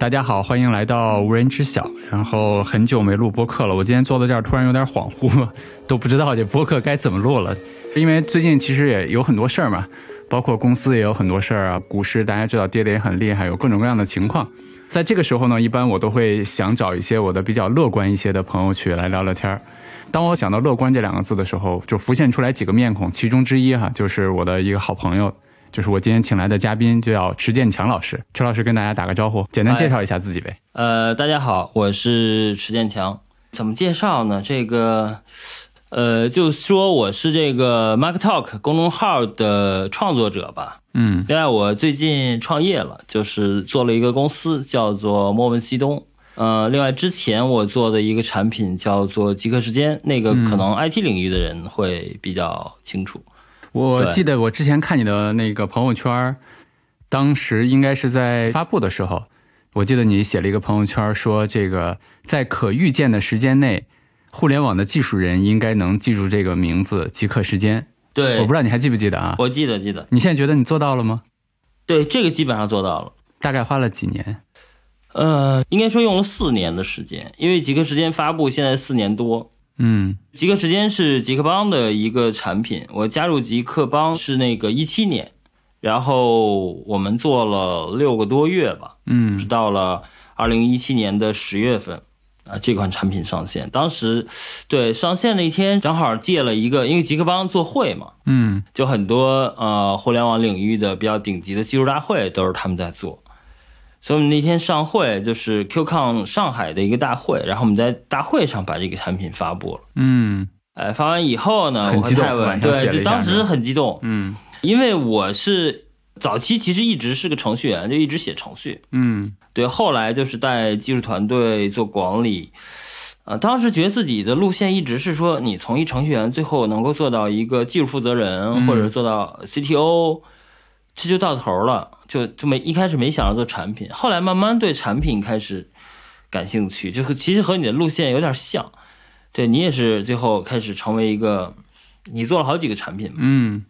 大家好，欢迎来到无人知晓。然后很久没录播客了，我今天坐在这儿突然有点恍惚，都不知道这播客该怎么录了。因为最近其实也有很多事儿嘛，包括公司也有很多事儿啊，股市大家知道跌得也很厉害，有各种各样的情况。在这个时候呢，一般我都会想找一些我的比较乐观一些的朋友去来聊聊天儿。当我想到“乐观”这两个字的时候，就浮现出来几个面孔，其中之一哈就是我的一个好朋友。就是我今天请来的嘉宾，就叫池建强老师。池老师跟大家打个招呼，简单介绍一下自己呗。呃，大家好，我是池建强。怎么介绍呢？这个，呃，就说我是这个 Mark Talk 公众号的创作者吧。嗯，另外我最近创业了，就是做了一个公司，叫做莫问西东。呃，另外之前我做的一个产品叫做极客时间，那个可能 IT 领域的人会比较清楚。我记得我之前看你的那个朋友圈，当时应该是在发布的时候，我记得你写了一个朋友圈，说这个在可预见的时间内，互联网的技术人应该能记住这个名字“极客时间”。对，我不知道你还记不记得啊？我记得，记得。你现在觉得你做到了吗？对，这个基本上做到了。大概花了几年？呃，应该说用了四年的时间，因为极客时间发布现在四年多。嗯，极客时间是极客邦的一个产品。我加入极客邦是那个一七年，然后我们做了六个多月吧。嗯，直到了二零一七年的十月份，啊，这款产品上线。当时，对上线那天正好借了一个，因为极客邦做会嘛，嗯，就很多呃互联网领域的比较顶级的技术大会都是他们在做。所以我们那天上会就是 QCon 上海的一个大会，然后我们在大会上把这个产品发布了。嗯，哎，发完以后呢，很激动，对，就当时很激动。嗯，因为我是早期其实一直是个程序员，就一直写程序。嗯，对，后来就是带技术团队做管理，啊，当时觉得自己的路线一直是说，你从一程序员最后能够做到一个技术负责人，或者做到 CTO，这就到头了。就就没一开始没想着做产品，后来慢慢对产品开始感兴趣，就其实和你的路线有点像，对你也是最后开始成为一个，你做了好几个产品，嗯，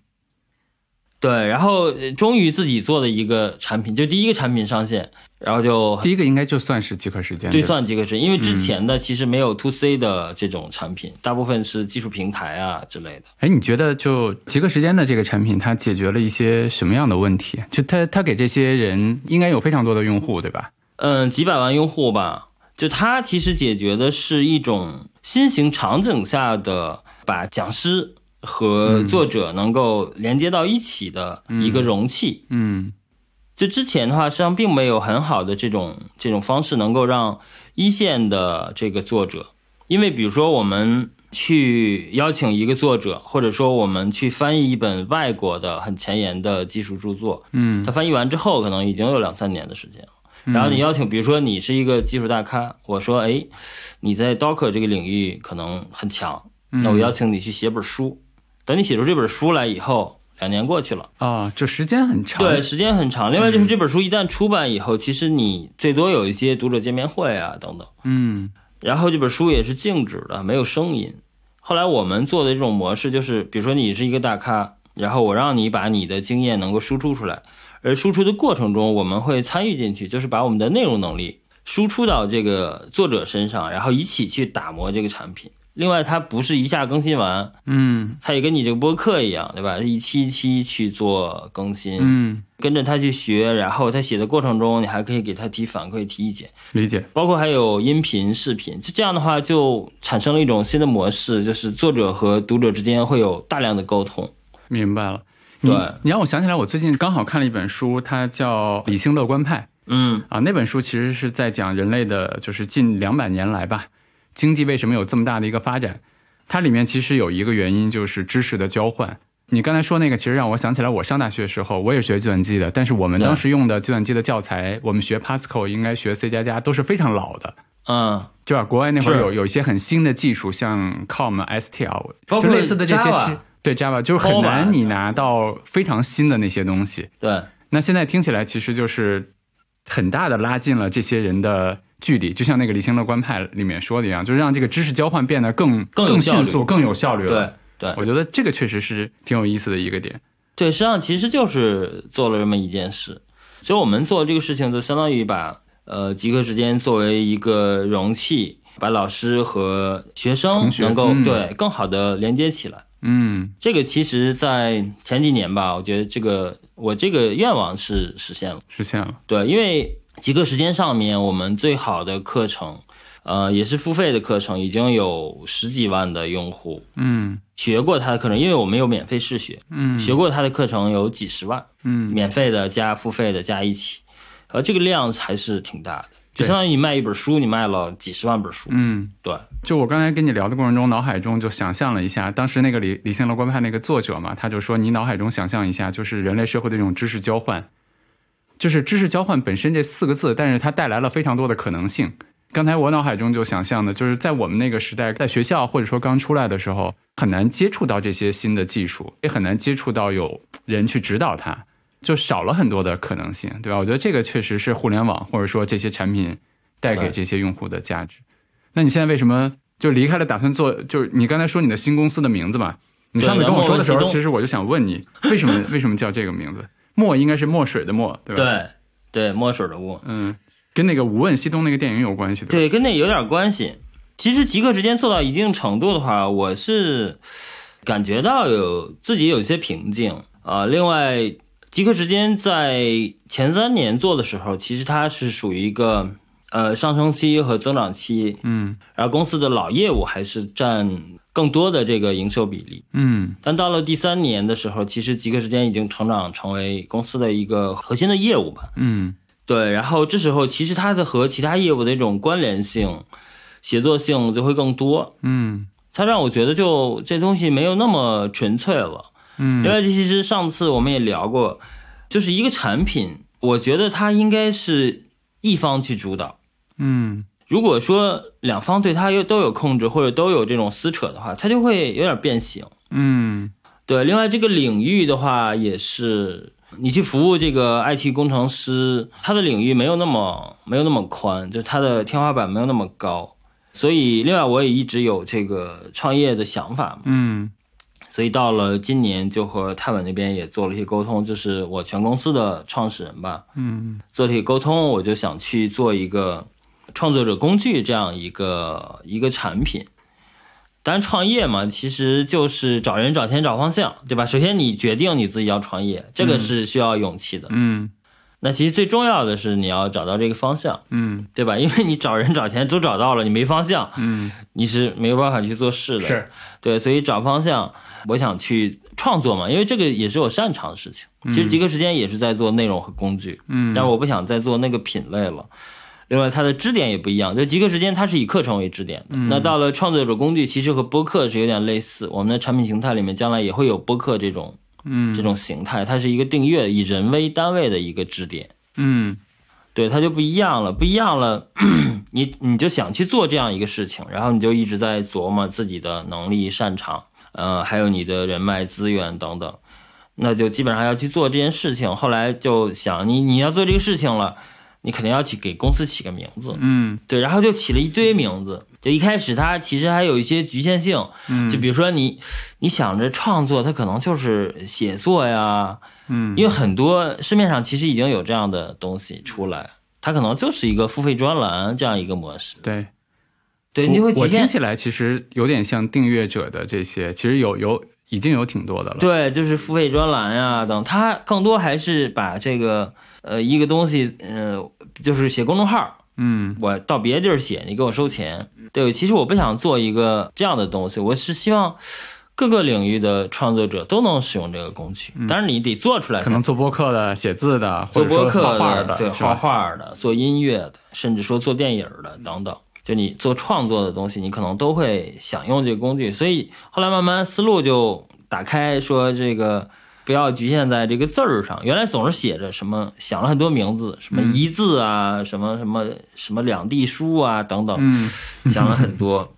对，然后终于自己做的一个产品，就第一个产品上线，然后就第一个应该就算是极客时间，就算极客时间，因为之前的其实没有 to C 的这种产品，大部分是技术平台啊之类的。哎，你觉得就极客时间的这个产品，它解决了一些什么样的问题？就它它给这些人应该有非常多的用户，对吧？嗯，几百万用户吧。就它其实解决的是一种新型场景下的把讲师。和作者能够连接到一起的一个容器，嗯，就之前的话，实际上并没有很好的这种这种方式能够让一线的这个作者，因为比如说我们去邀请一个作者，或者说我们去翻译一本外国的很前沿的技术著作，嗯，他翻译完之后可能已经有两三年的时间了，然后你邀请，比如说你是一个技术大咖，我说，哎，你在 Docker 这个领域可能很强，那我邀请你去写本书。等你写出这本书来以后，两年过去了啊，就时间很长。对，时间很长。另外就是这本书一旦出版以后，其实你最多有一些读者见面会啊等等。嗯，然后这本书也是静止的，没有声音。后来我们做的这种模式就是，比如说你是一个大咖，然后我让你把你的经验能够输出出来，而输出的过程中我们会参与进去，就是把我们的内容能力输出到这个作者身上，然后一起去打磨这个产品。另外，它不是一下更新完，嗯，它也跟你这个播客一样，对吧？一期一期去做更新，嗯，跟着他去学，然后他写的过程中，你还可以给他提反馈、提意见，理解。包括还有音频、视频，就这样的话，就产生了一种新的模式，就是作者和读者之间会有大量的沟通。明白了，对，你让我想起来，我最近刚好看了一本书，它叫《理性乐观派》，嗯，啊，那本书其实是在讲人类的，就是近两百年来吧。经济为什么有这么大的一个发展？它里面其实有一个原因，就是知识的交换。你刚才说那个，其实让我想起来，我上大学的时候，我也学计算机的，但是我们当时用的计算机的教材，我们学 Pascal 应该学 C 加加，都是非常老的。嗯，对吧？国外那会儿有有一些很新的技术，像 Com、STL，就类似的这些，对 Java 就是很难你拿到非常新的那些东西。对，那现在听起来其实就是很大的拉近了这些人的。距离就像那个理性乐观派里面说的一样，就是让这个知识交换变得更更迅速、更有效率了。对，对我觉得这个确实是挺有意思的一个点。对，实际上其实就是做了这么一件事，所以我们做这个事情就相当于把呃，极客时间作为一个容器，把老师和学生能够、嗯对更好的连接起来。嗯这个其实，在前几年吧，我觉得这个我这个愿望是实现了。实现了。对，因为极客时间上面我们最好的课程，呃，也是付费的课程，已经有十几万的用户嗯。学过他的课程，因为我们有免费试学，嗯。学过他的课程有几十万，嗯。免费的加付费的加一起，呃，这个量还是挺大的，就相当于你卖一本书，你卖了几十万本书，嗯。对，就我刚才跟你聊的过程中，脑海中就想象了一下，当时那个理理性乐观派那个作者嘛，他就说，你脑海中想象一下，就是人类社会的这种知识交换，就是知识交换本身这四个字，但是它带来了非常多的可能性。刚才我脑海中就想象的，就是在我们那个时代，在学校或者说刚出来的时候，很难接触到这些新的技术，也很难接触到有人去指导它，就少了很多的可能性，对吧？我觉得这个确实是互联网或者说这些产品带给这些用户的价值。那你现在为什么就离开了？打算做？就是你刚才说你的新公司的名字嘛？你上次跟我说的时候，其实我就想问你，为什么为什么叫这个名字？墨应该是墨水的墨，对吧？，对对，墨水的墨，嗯，跟那个《无问西东》那个电影有关系，对吧？对，跟那有点关系。其实极客时间做到一定程度的话，我是感觉到有自己有些瓶颈啊、另外，极客时间在前三年做的时候，其实它是属于一个呃上升期和增长期，嗯然后公司的老业务还是占更多的这个营收比例。嗯但到了第三年的时候，其实极客时间已经成长成为公司的一个核心的业务吧。嗯对，然后这时候其实它的和其他业务的一种关联性、协作性就会更多。嗯它让我觉得就这东西没有那么纯粹了。嗯另外，其实上次我们也聊过，就是一个产品，我觉得它应该是一方去主导。嗯如果说两方对他又都有控制或者都有这种撕扯的话，他就会有点变形。嗯对，另外这个领域的话，也是你去服务这个 IT 工程师，他的领域没有那么没有那么宽，就是他的天花板没有那么高。所以，另外我也一直有这个创业的想法嘛，嗯所以到了今年就和泰稳那边也做了一些沟通，就是我全公司的创始人吧，嗯做了一些沟通，我就想去做一个创作者工具这样一个一个产品。当然，创业嘛，其实就是找人、找钱、找方向，对吧？首先，你决定你自己要创业，这个是需要勇气的。嗯那其实最重要的是你要找到这个方向，嗯对吧？因为你找人、找钱都找到了，你没方向，嗯，你是没有办法去做事的。是，对，所以找方向，我想去创作嘛，因为这个也是我擅长的事情。其实极客时间也是在做内容和工具，嗯，但是我不想再做那个品类了。另外，它的支点也不一样，就极客时间它是以课程为支点的。那到了创作者工具，其实和播客是有点类似。我们的产品形态里面将来也会有播客这种嗯这种形态，它是一个订阅以人为单位的一个支点。嗯对，它就不一样了，不一样了，你你就想去做这样一个事情，然后你就一直在琢磨自己的能力、擅长，呃，还有你的人脉资源等等，那就基本上要去做这件事情。后来就想，你你要做这个事情了，你肯定要起给公司起个名字，嗯对，然后就起了一堆名字。就一开始它其实还有一些局限性，嗯就比如说你你想着创作，它可能就是写作呀，嗯，因为很多市面上其实已经有这样的东西出来，它可能就是一个付费专栏这样一个模式。对。对，你会我。听起来其实有点像订阅者的这些，其实有有已经有挺多的了。对，就是付费专栏呀等，它更多还是把这个呃一个东西，呃，就是写公众号，嗯我到别的地儿写，你给我收钱。对，其实我不想做一个这样的东西，我是希望各个领域的创作者都能使用这个工具。当然，你得做出来才可能做播客的、写字的，做播客画画对，是吧画画的，做音乐的，甚至说做电影的等等。就你做创作的东西，你可能都会想用这个工具。所以后来慢慢思路就打开，说这个不要局限在这个字儿上。原来总是写着什么，想了很多名字，什么一字啊，什么什么什么两地书啊等等，嗯想了很多。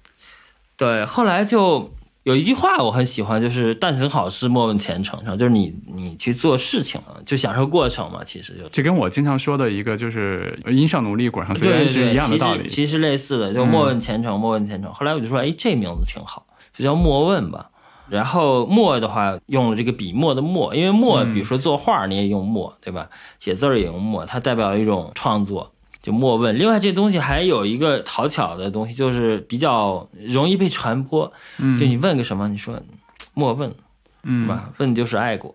对，后来就有一句话我很喜欢，就是“但行好事，莫问前程”，就是你你去做事情啊，就享受过程嘛，其实就这跟我经常说的一个就是“因上努力，果上随缘”是一样的道理。其实类似的，就莫问前程，莫问前程。后来我就说，哎，这名字挺好，就叫莫问吧。然后墨的话，用了这个笔墨的墨，因为墨，比如说作画你也用墨，对吧？写字儿也用墨，它代表一种创作。就莫问。另外，这东西还有一个讨巧的东西，就是比较容易被传播。嗯，就你问个什么，你说莫问，嗯是吧？问就是爱国。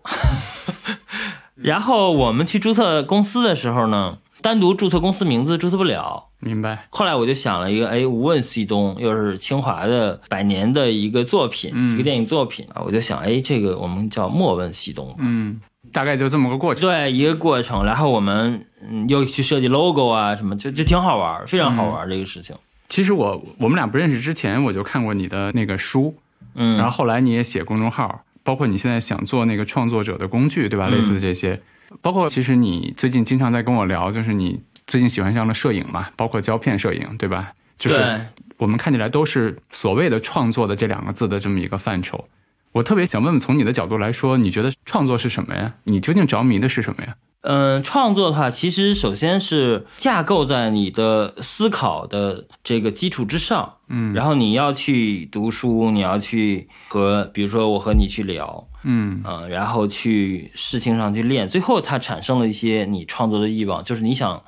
然后我们去注册公司的时候呢，单独注册公司名字注册不了。明白。后来我就想了一个，哎，无问西东，又是清华的百年的一个作品，嗯一个电影作品啊，我就想，哎，这个我们叫莫问西东吧。嗯，大概就这么个过程。对，一个过程，然后我们嗯又去设计 logo 啊，什么就就挺好玩儿，非常好玩儿、这个事情。其实我我们俩不认识之前，我就看过你的那个书，嗯，然后后来你也写公众号，包括你现在想做那个创作者的工具，对吧？嗯类似的这些，包括其实你最近经常在跟我聊，就是你最近喜欢上了摄影嘛，包括胶片摄影，对吧？就是，我们看起来都是所谓的创作的这两个字的这么一个范畴。我特别想问问，从你的角度来说，你觉得创作是什么呀？你究竟着迷的是什么呀？嗯，创作的话，其实首先是架构在你的思考的这个基础之上，嗯然后你要去读书，你要去和，比如说我和你去聊，嗯嗯，然后去事情上去练，最后它产生了一些你创作的欲望，就是你想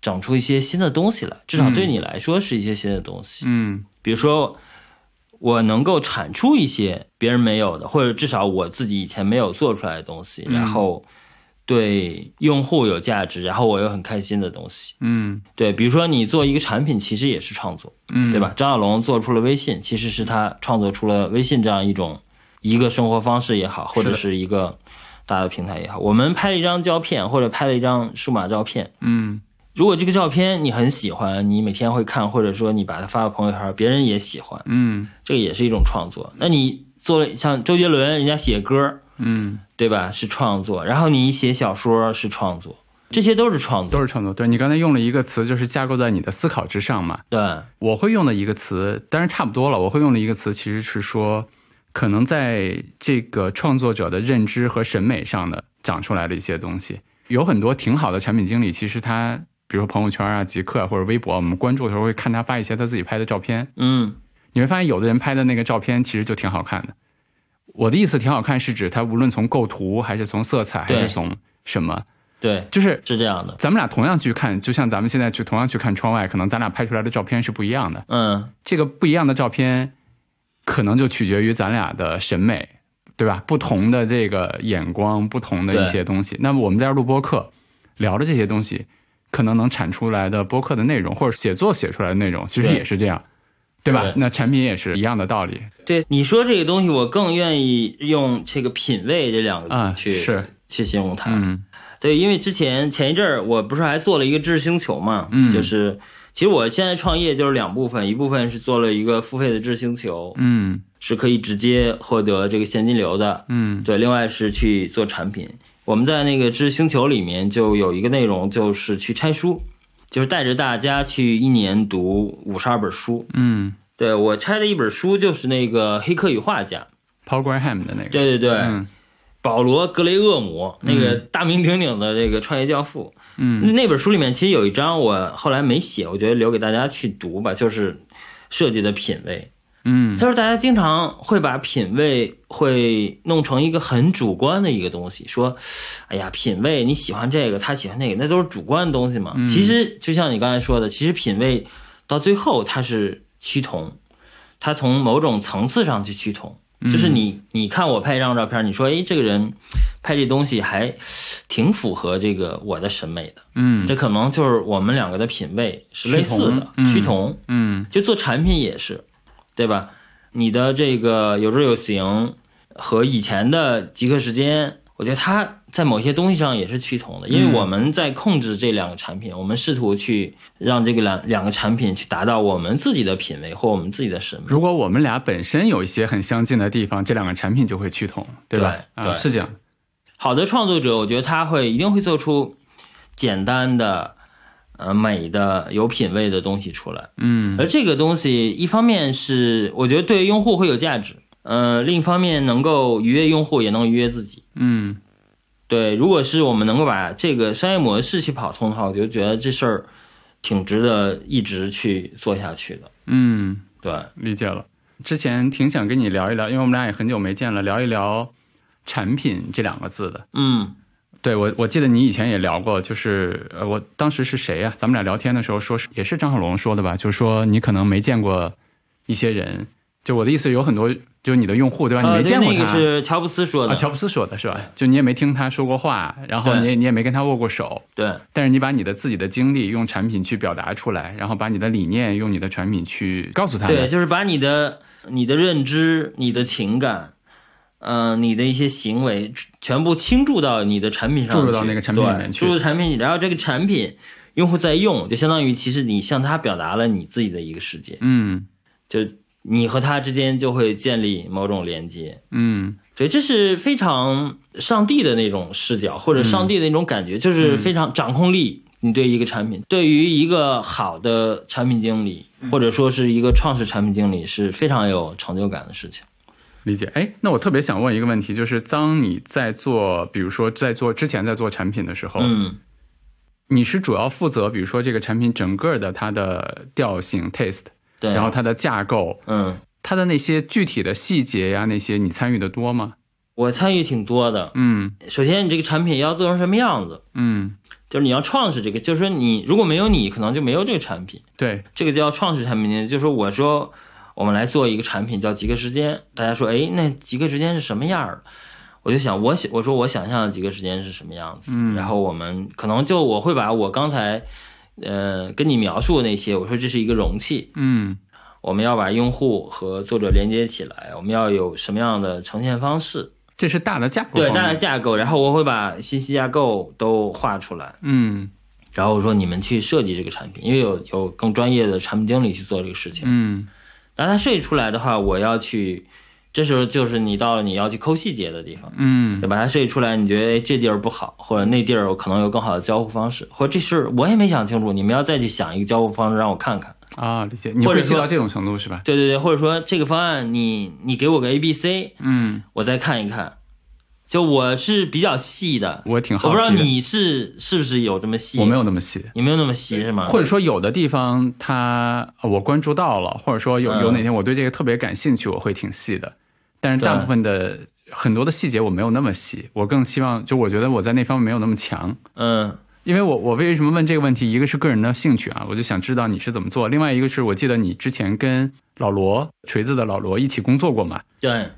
整出一些新的东西来，至少对你来说是一些新的东西。嗯比如说，我能够产出一些别人没有的，或者至少我自己以前没有做出来的东西，嗯然后对用户有价值，然后我又很开心的东西。嗯对，比如说你做一个产品，其实也是创作，嗯，对吧？？张小龙做出了微信，其实是他创作出了微信这样一种一个生活方式也好，或者是一个大的平台也好。我们拍了一张胶片，或者拍了一张数码照片，嗯如果这个照片你很喜欢，你每天会看，或者说你把它发到朋友圈，别人也喜欢，嗯这个也是一种创作。那你做了像周杰伦，人家写歌，嗯，对吧？是创作。然后你写小说是创作，这些都是创作。都是创作。对你刚才用了一个词，就是架构在你的思考之上嘛。对，我会用的一个词，当然差不多了。我会用的一个词其实是说，可能在这个创作者的认知和审美上的长出来的一些东西，有很多挺好的产品经理，其实他比如说朋友圈啊、极客啊或者微博，我们关注的时候会看他发一些他自己拍的照片，嗯你会发现有的人拍的那个照片其实就挺好看的。我的意思挺好看，是指他无论从构图还是从色彩还是从什么，对，就是是这样的。咱们俩同样去看，就像咱们现在去同样去看窗外，可能咱俩拍出来的照片是不一样的。嗯，这个不一样的照片，可能就取决于咱俩的审美，对吧？不同的这个眼光，不同的一些东西。那么我们在这录播课，聊的这些东西，可能能产出来的播客的内容，或者写作写出来的内容，其实也是这样，对吧？对那产品也是一样的道理对，你说这个东西，我更愿意用这个品味这两个啊。字去、是，去形容它。嗯对，因为之前前一阵儿我不是还做了一个知识星球嘛，嗯就是其实我现在创业就是两部分，一部分是做了一个付费的知识星球，嗯是可以直接获得这个现金流的，嗯对，另外是去做产品。我们在那个知识星球里面就有一个内容，就是去拆书，就是带着大家去一年读五十二本书。嗯对我拆的一本书就是那个《黑客与画家》，，Paul Graham 的那个，对对对，嗯保罗·格雷厄姆那个大名鼎鼎的这个创业教父。嗯那本书里面其实有一章我后来没写，我觉得留给大家去读吧，就是设计的品味。嗯他说大家经常会把品味会弄成一个很主观的一个东西，说，哎呀，品味你喜欢这个，他喜欢那个，那都是主观的东西嘛。其实就像你刚才说的，其实品味到最后它是趋同，它从某种层次上去趋同。就是你，你看我拍一张照片，你说，哎，这个人拍这东西还挺符合这个我的审美的，嗯这可能就是我们两个的品味是类似的，趋同嗯就做产品也是，对吧？你的这个有志有形和以前的极客时间，我觉得它在某些东西上也是趋同的，因为嗯我们在控制这两个产品，我们试图去让这个两两个产品去达到我们自己的品味或我们自己的审美。如果我们俩本身有一些很相近的地方，这两个产品就会趋同，对吧？啊，是这样。好的创作者，我觉得他会一定会做出简单的、呃美的、有品位的东西出来。嗯而这个东西，一方面是我觉得对用户会有价值，呃，另一方面能够愉悦用户，也能愉悦自己。嗯对，如果是我们能够把这个商业模式去跑通的话，我就觉得这事儿挺值得一直去做下去的。嗯，对，理解了。之前挺想跟你聊一聊，因为我们俩也很久没见了，聊一聊产品这两个字的。嗯对我，我记得你以前也聊过，就是呃，我当时是谁呀、咱们俩聊天的时候说是也是张小龙说的吧，就说你可能没见过一些人，就我的意思有很多就是你的用户对吧？你没见过他。那个是乔布斯说的，啊，乔布斯说的是吧？就你也没听他说过话，然后你也你也没跟他握过手，对但是你把你的自己的经历用产品去表达出来，然后把你的理念用你的产品去告诉他们。对，就是把你的你的认知、你的情感，嗯、你的一些行为全部倾注到你的产品上去，注入到那个产品里面去注入产品，然后这个产品用户在用，就相当于其实你向他表达了你自己的一个世界，嗯就你和他之间就会建立某种连接。嗯对，这是非常上帝的那种视角，或者上帝的那种感觉，就是非常掌控力。你对一个产品，对于一个好的产品经理，或者说是一个创始产品经理，是非常有成就感的事情。理解。哎，那我特别想问一个问题，就是当你在做，比如说在做之前在做产品的时候，嗯，你是主要负责，比如说这个产品整个的它的调性 taste，对。然后它的架构，嗯，它的那些具体的细节呀，那些你参与的多吗？我参与挺多的。嗯首先，你这个产品要做成什么样子，嗯，就是你要创始这个，就是说你如果没有你，可能就没有这个产品。对，这个叫创始产品经理，就是说我说我们来做一个产品叫极客时间，大家说哎，那极客时间是什么样儿的？我就想我想我说我想象的极客时间是什么样子，嗯然后我们可能就我会把我刚才呃跟你描述的那些，我说这是一个容器，嗯。我们要把用户和作者连接起来，我们要有什么样的呈现方式？这是大的架构对，大的架构，然后我会把信息架构都画出来，嗯。然后我说你们去设计这个产品，因为有有更专业的产品经理去做这个事情。嗯。当它设计出来的话，我要去，这时候就是你到了你要去抠细节的地方，嗯对吧？它设计出来，你觉得哎这地儿不好，或者那地儿可能有更好的交互方式，或者这事我也没想清楚，你们要再去想一个交互方式让我看看。啊，理解，你或者说会细到这种程度是吧？对对对，或者说这个方案你你给我个 A B C，嗯，我再看一看。就我是比较细的，我挺我好奇的，不知道你是是不是有这么细，我没有那么细。你没有那么细是吗？或者说有的地方它呃我关注到了，或者说有嗯有哪天我对这个特别感兴趣，我会挺细的。但是大部分的很多的细节我没有那么细，我更希望就我觉得我在那方面没有那么强。嗯因为我我为什么问这个问题？一个是个人的兴趣啊，我就想知道你是怎么做；另外一个是我记得你之前跟老罗锤子的老罗一起工作过嘛，对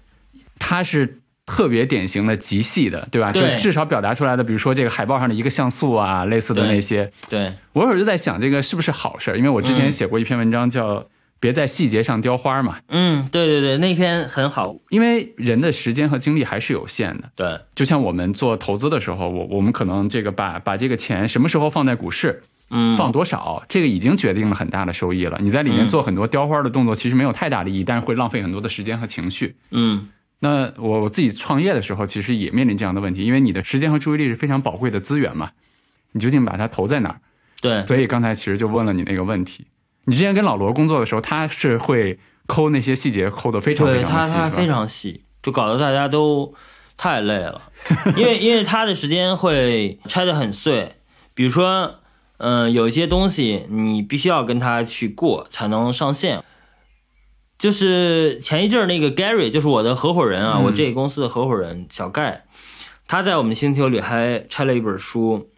他是特别典型的极细的，对吧？对就至少表达出来的，比如说这个海报上的一个像素啊，类似的那些，对我有时候就在想，这个是不是好事儿？因为我之前嗯写过一篇文章叫“别在细节上雕花”嘛，嗯对对对，那篇很好，因为人的时间和精力还是有限的。对就像我们做投资的时候，我我们可能这个把把这个钱什么时候放在股市，嗯放多少，这个已经决定了很大的收益了。你在里面嗯做很多雕花的动作，其实没有太大的意义，但是会浪费很多的时间和情绪。嗯那我我自己创业的时候，其实也面临这样的问题，因为你的时间和注意力是非常宝贵的资源嘛，你究竟把它投在哪儿？对所以刚才其实就问了你那个问题。你之前跟老罗工作的时候，他是会抠那些细节，抠的非常非，常细，他他非常细，就搞得大家都太累了，因为因为他的时间会拆的很碎，比如说，嗯、有一些东西你必须要跟他去过才能上线。就是前一阵儿那个 Gary，就是我的合伙人啊，嗯。我这个公司的合伙人小盖，他在我们星球里还拆了一本书，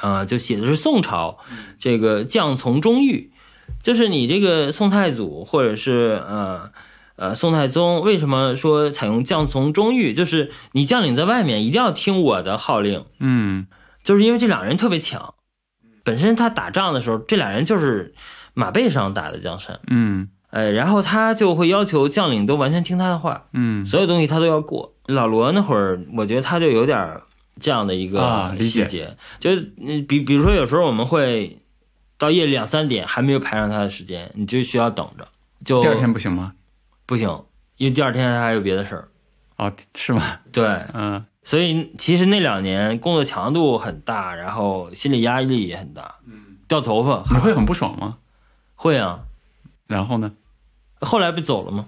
啊、就写的是宋朝这个将从中御，就是你这个宋太祖或者是呃呃宋太宗为什么说采用将从中御，就是你将领在外面一定要听我的号令，嗯。就是因为这两人特别强，本身他打仗的时候，这俩人就是马背上打的江山，嗯。哎，然后他就会要求将领都完全听他的话，嗯。所有东西他都要过。老罗那会儿，我觉得他就有点这样的一个细节，就是嗯，比比如说有时候我们会到夜里两三点还没有排上他的时间，你就需要等着，就第二天不行吗？不行，因为第二天他还有别的事儿。哦，是吗？对，嗯所以其实那两年工作强度很大，然后心理压力也很大，嗯，掉头发你会很不爽吗？会啊，然后呢？后来不走了吗？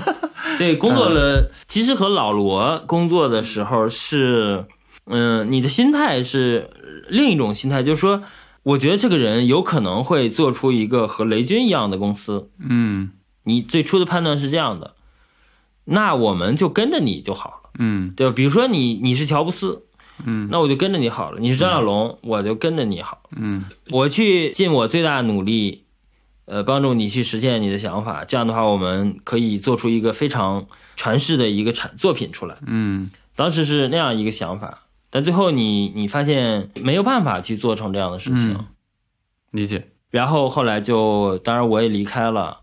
对，工作了。其实和老罗工作的时候是，嗯、你的心态是另一种心态，就是说，我觉得这个人有可能会做出一个和雷军一样的公司。嗯你最初的判断是这样的，那我们就跟着你就好了，嗯对吧？比如说你你是乔布斯，嗯那我就跟着你好了。你是张小龙，我就跟着你好。嗯我去尽我最大努力，呃，帮助你去实现你的想法。这样的话，我们可以做出一个非常传世的一个产作品出来。嗯当时是那样一个想法，但最后你你发现没有办法去做成这样的事情，嗯理解。然后后来就，当然我也离开了，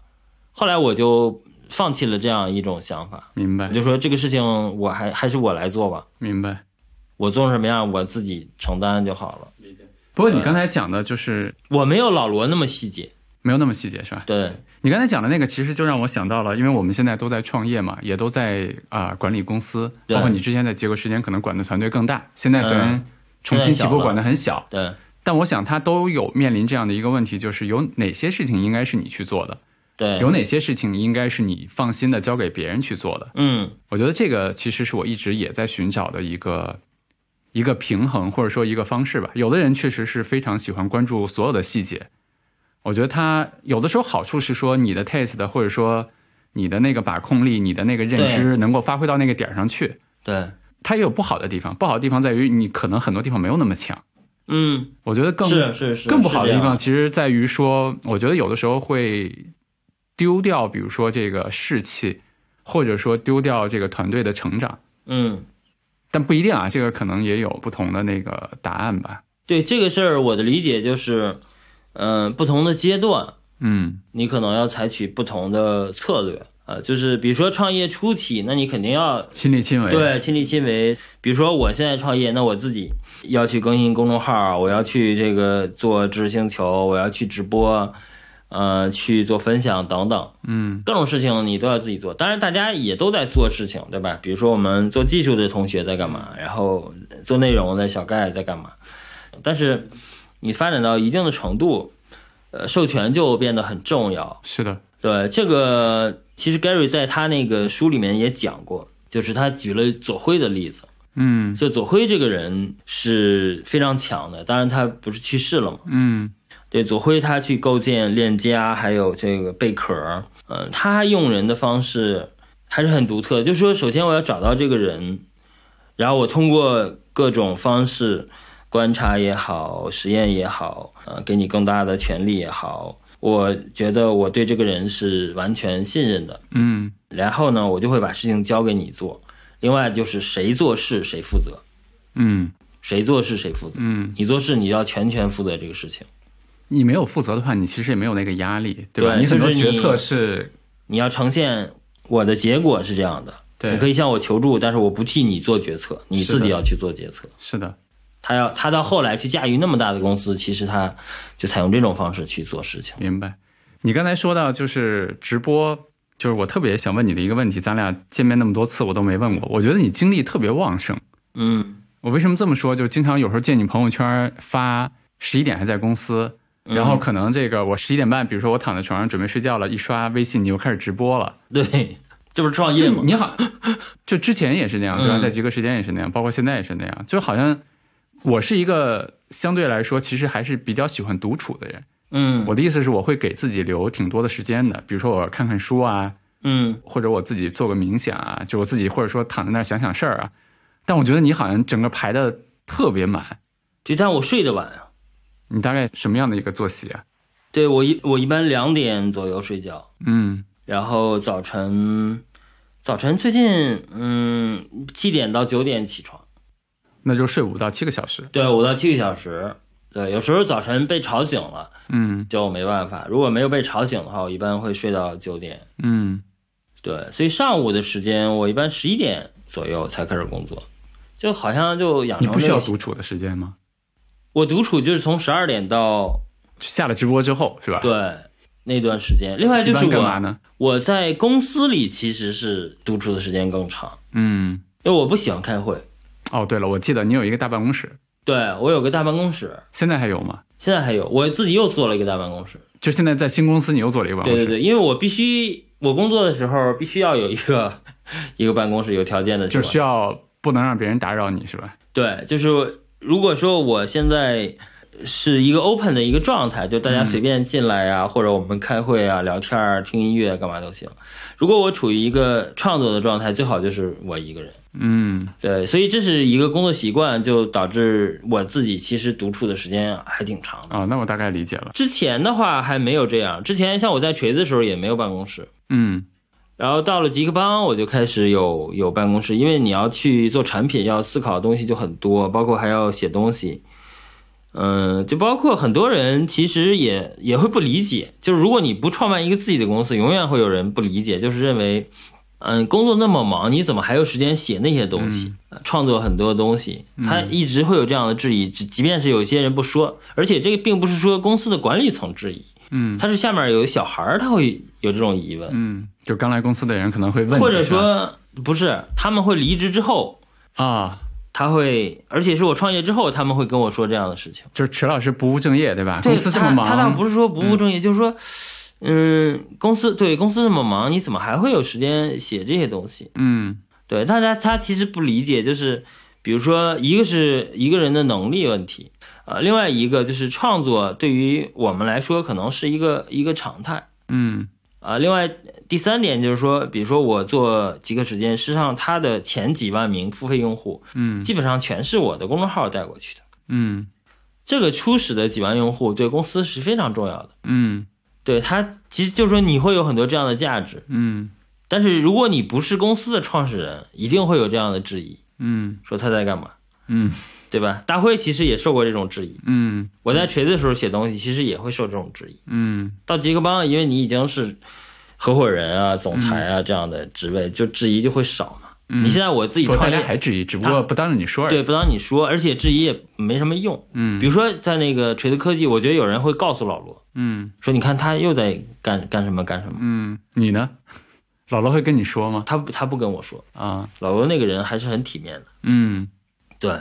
后来我就放弃了这样一种想法，明白我就说这个事情我还还是我来做吧，明白。我做成什么样我自己承担就好了。理解不过你刚才讲的就是我没有老罗那么细节，没有那么细节，是吧？对，你刚才讲的那个，其实就让我想到了，因为我们现在都在创业嘛，也都在啊、管理公司，包括你之前在结果时间可能管的团队更大，现在虽然嗯。重新起步管的很小，对，但我想他都有面临这样的一个问题，就是有哪些事情应该是你去做的，对，有哪些事情应该是你放心的交给别人去做的。嗯，我觉得这个其实是我一直也在寻找的一个一个平衡，或者说一个方式吧。有的人确实是非常喜欢关注所有的细节，我觉得它有的时候好处是说你的 taste 或者说你的那个把控力、你的那个认知能够发挥到那个点儿上去。对，它也有不好的地方，不好的地方在于你可能很多地方没有那么强。嗯，我觉得更是是是，更不好的地方，其实在于说，我觉得有的时候会丢掉，比如说这个士气，或者说丢掉这个团队的成长。嗯。但不一定啊，这个可能也有不同的那个答案吧。对这个事儿，我的理解就是，嗯、不同的阶段，嗯你可能要采取不同的策略啊、就是比如说创业初期，那你肯定要亲力亲为。，对亲力亲为。比如说我现在创业，那我自己要去更新公众号，我要去这个做知识星球，我要去直播，呃，去做分享等等。嗯各种事情你都要自己做。当然，大家也都在做事情，对吧？比如说我们做技术的同学在干嘛，然后做内容的小盖在干嘛。但是你发展到一定的程度，呃，授权就变得很重要。是的，对这个，其实 Gary 在他那个书里面也讲过，就是他举了左晖的例子。嗯就左晖这个人是非常强的，当然他不是去世了嘛。嗯对，左晖他去构建链家，还有这个贝壳，嗯、他用人的方式还是很独特的。就是说，首先我要找到这个人，然后我通过各种方式观察也好，实验也好，呃，给你更大的权利也好，我觉得我对这个人是完全信任的。嗯然后呢，我就会把事情交给你做。另外就是谁做事谁负责，嗯谁做事谁负责。嗯，你做事你要全权负责这个事情。你没有负责的话，你其实也没有那个压力，对吧？对你很多就是决策是，你要呈现我的结果是这样的，对你可以向我求助，但是我不替你做决策，你自己要去做决策。是的，他要他到后来去驾驭那么大的公司，其实他就采用这种方式去做事情。明白。你刚才说到就是直播，就是我特别想问你的一个问题，咱俩见面那么多次，我都没问过。我觉得你精力特别旺盛。嗯，我为什么这么说？就经常有时候见你朋友圈发十一点还在公司，嗯然后可能这个我十一点半，比如说我躺在床上准备睡觉了，一刷微信你又开始直播了。对，这不是创业吗？你好，就之前也是那样，对吧？嗯在极客时间也是那样，包括现在也是那样。就好像我是一个相对来说其实还是比较喜欢独处的人。嗯我的意思是，我会给自己留挺多的时间的，比如说我看看书啊，嗯，或者我自己做个冥想啊，就我自己或者说躺在那儿想想事儿啊。但我觉得你好像整个排的特别满，就但我睡得晚啊。你大概什么样的一个作息啊？对我一我一般两点左右睡觉，嗯然后早晨早晨最近嗯七点到九点起床，那就睡五到七个小时。对，五到七个小时。对，有时候早晨被吵醒了。嗯就没办法。如果没有被吵醒的话，我一般会睡到九点。嗯对，所以上午的时间我一般十一点左右才开始工作，就好像就养你不需要独处的时间吗？我独处就是从十二点到下了直播之后是吧？对那段时间。另外就是一般干嘛我呢？我在公司里其实是独处的时间更长，嗯，因为我不喜欢开会。哦，对了，我记得你有一个大办公室，对我有个大办公室，现在还有吗？现在还有我自己又做了一个大办公室。就现在在新公司，你又做了一个办公室。对对对，因为我必须我工作的时候必须要有一个一个办公室，有条件的就需要不能让别人打扰你是吧？对，就是如果说我现在是一个 open 的一个状态，就大家随便进来呀、或者我们开会啊、聊天儿、听音乐干嘛都行。如果我处于一个创作的状态，最好就是我一个人。嗯对，所以这是一个工作习惯，就导致我自己其实独处的时间还挺长的。啊，那我大概理解了。之前的话还没有这样，之前像我在锤子的时候也没有办公室，嗯然后到了极客邦我就开始有有办公室，因为你要去做产品，要思考的东西就很多，包括还要写东西。嗯，就包括很多人其实也也会不理解，就是如果你不创办一个自己的公司，永远会有人不理解，就是认为，嗯，工作那么忙，你怎么还有时间写那些东西，呃创作很多东西？他一直会有这样的质疑，即即便是有些人不说，而且这个并不是说公司的管理层质疑，嗯他是下面有小孩儿，他会有这种疑问，嗯，就刚来公司的人可能会问，或者说不是，他们会离职之后，啊，他会，而且是我创业之后，他们会跟我说这样的事情。就是池老师不务正业，对吧？对公司这么忙，他他倒不是说不务正业，就是说，嗯，公司对公司这么忙，你怎么还会有时间写这些东西？嗯对，大家他其实不理解，就是比如说，一个是一个人的能力问题，呃、另外一个就是创作对于我们来说可能是一个一个常态。嗯啊，另外第三点就是说，比如说我做极客时间，实际上它的前几万名付费用户，嗯基本上全是我的公众号带过去的。嗯这个初始的几万用户对公司是非常重要的，嗯对他其实就是说你会有很多这样的价值，嗯。但是如果你不是公司的创始人，一定会有这样的质疑，嗯。说他在干嘛，嗯。对吧？大辉其实也受过这种质疑，嗯。我在锤子的时候写东西，其实也会受这种质疑。嗯。到杰克邦，因为你已经是合伙人啊、总裁啊这样的职位，就质疑就会少嘛。你现在我自己创业家，还质疑，只不过不当着你说而已。对，不当你说，而且质疑也没什么用。嗯比如说在那个锤子科技，我觉得有人会告诉老罗嗯说：“你看他又在干干什么干什么。嗯，你呢？老罗会跟你说吗？他不他不跟我说，啊，老罗那个人还是很体面的。嗯对，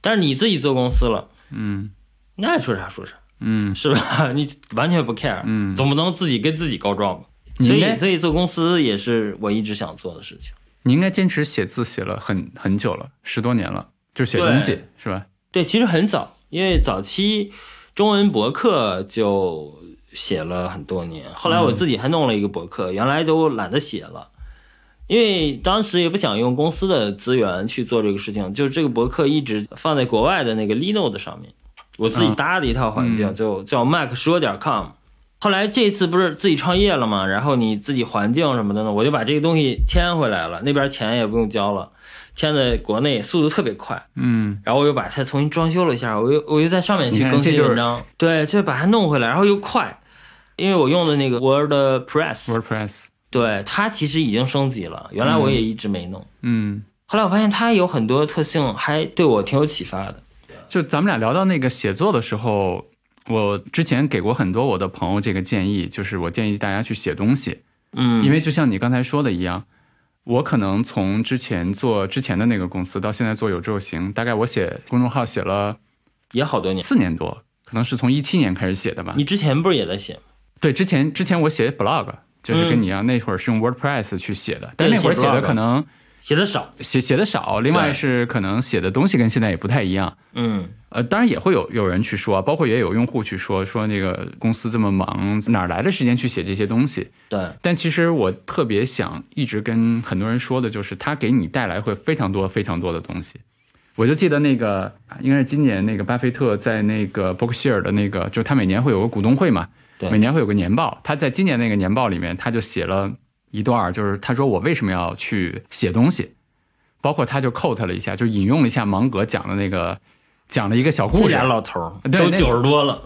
但是你自己做公司了，嗯你爱说啥说啥，嗯是吧？你完全不 care，嗯，总不能自己跟自己告状吧？所以所以做公司也是我一直想做的事情。你应该坚持写字写了很很久了，十多年了，就写东西是吧？对，其实很早，因为早期中文博客就写了很多年，后来我自己还弄了一个博客，原来都懒得写了，因为当时也不想用公司的资源去做这个事情，就是这个博客一直放在国外的那个 Linode 上面，我自己搭的一套环境，就叫 Mac 说点 com。后来这次不是自己创业了嘛，然后你自己环境什么的呢，我就把这个东西迁回来了，那边钱也不用交了，迁在国内速度特别快。嗯。然后我又把它重新装修了一下，我又我又在上面去更新这就是文章，对，就把它弄回来，然后又快，因为我用的那个 WordPress，，WordPress，对它其实已经升级了，原来我也一直没弄，嗯，后来我发现它有很多特性，还对我挺有启发的。就咱们俩聊到那个写作的时候，我之前给过很多我的朋友这个建议，就是我建议大家去写东西，嗯，因为就像你刚才说的一样，我可能从之前做之前的那个公司到现在做有志有行，大概我写公众号写了也好多年。四年多，可能是从一七年开始写的吧。你之前不是也在写吗？对，之前之前我写 blog，就是跟你一样，那会儿是用 WordPress 去写的，但那会儿写写的可能写的少，写写的少，另外是可能写的东西跟现在也不太一样。嗯，呃，当然也会有有人去说，包括也有用户去说，说那个公司这么忙，哪来的时间去写这些东西？对，但其实我特别想一直跟很多人说的，就是它给你带来会非常多非常多的东西。我就记得那个应该是今年那个巴菲特在那个伯克希尔的那个，就是他每年会有个股东会嘛，对每年会有个年报。他在今年那个年报里面，他就写了一段，就是他说我为什么要去写东西，包括他就 quote 了一下，就引用了一下芒格讲的那个讲了一个小故事这俩。老头儿都九十多了，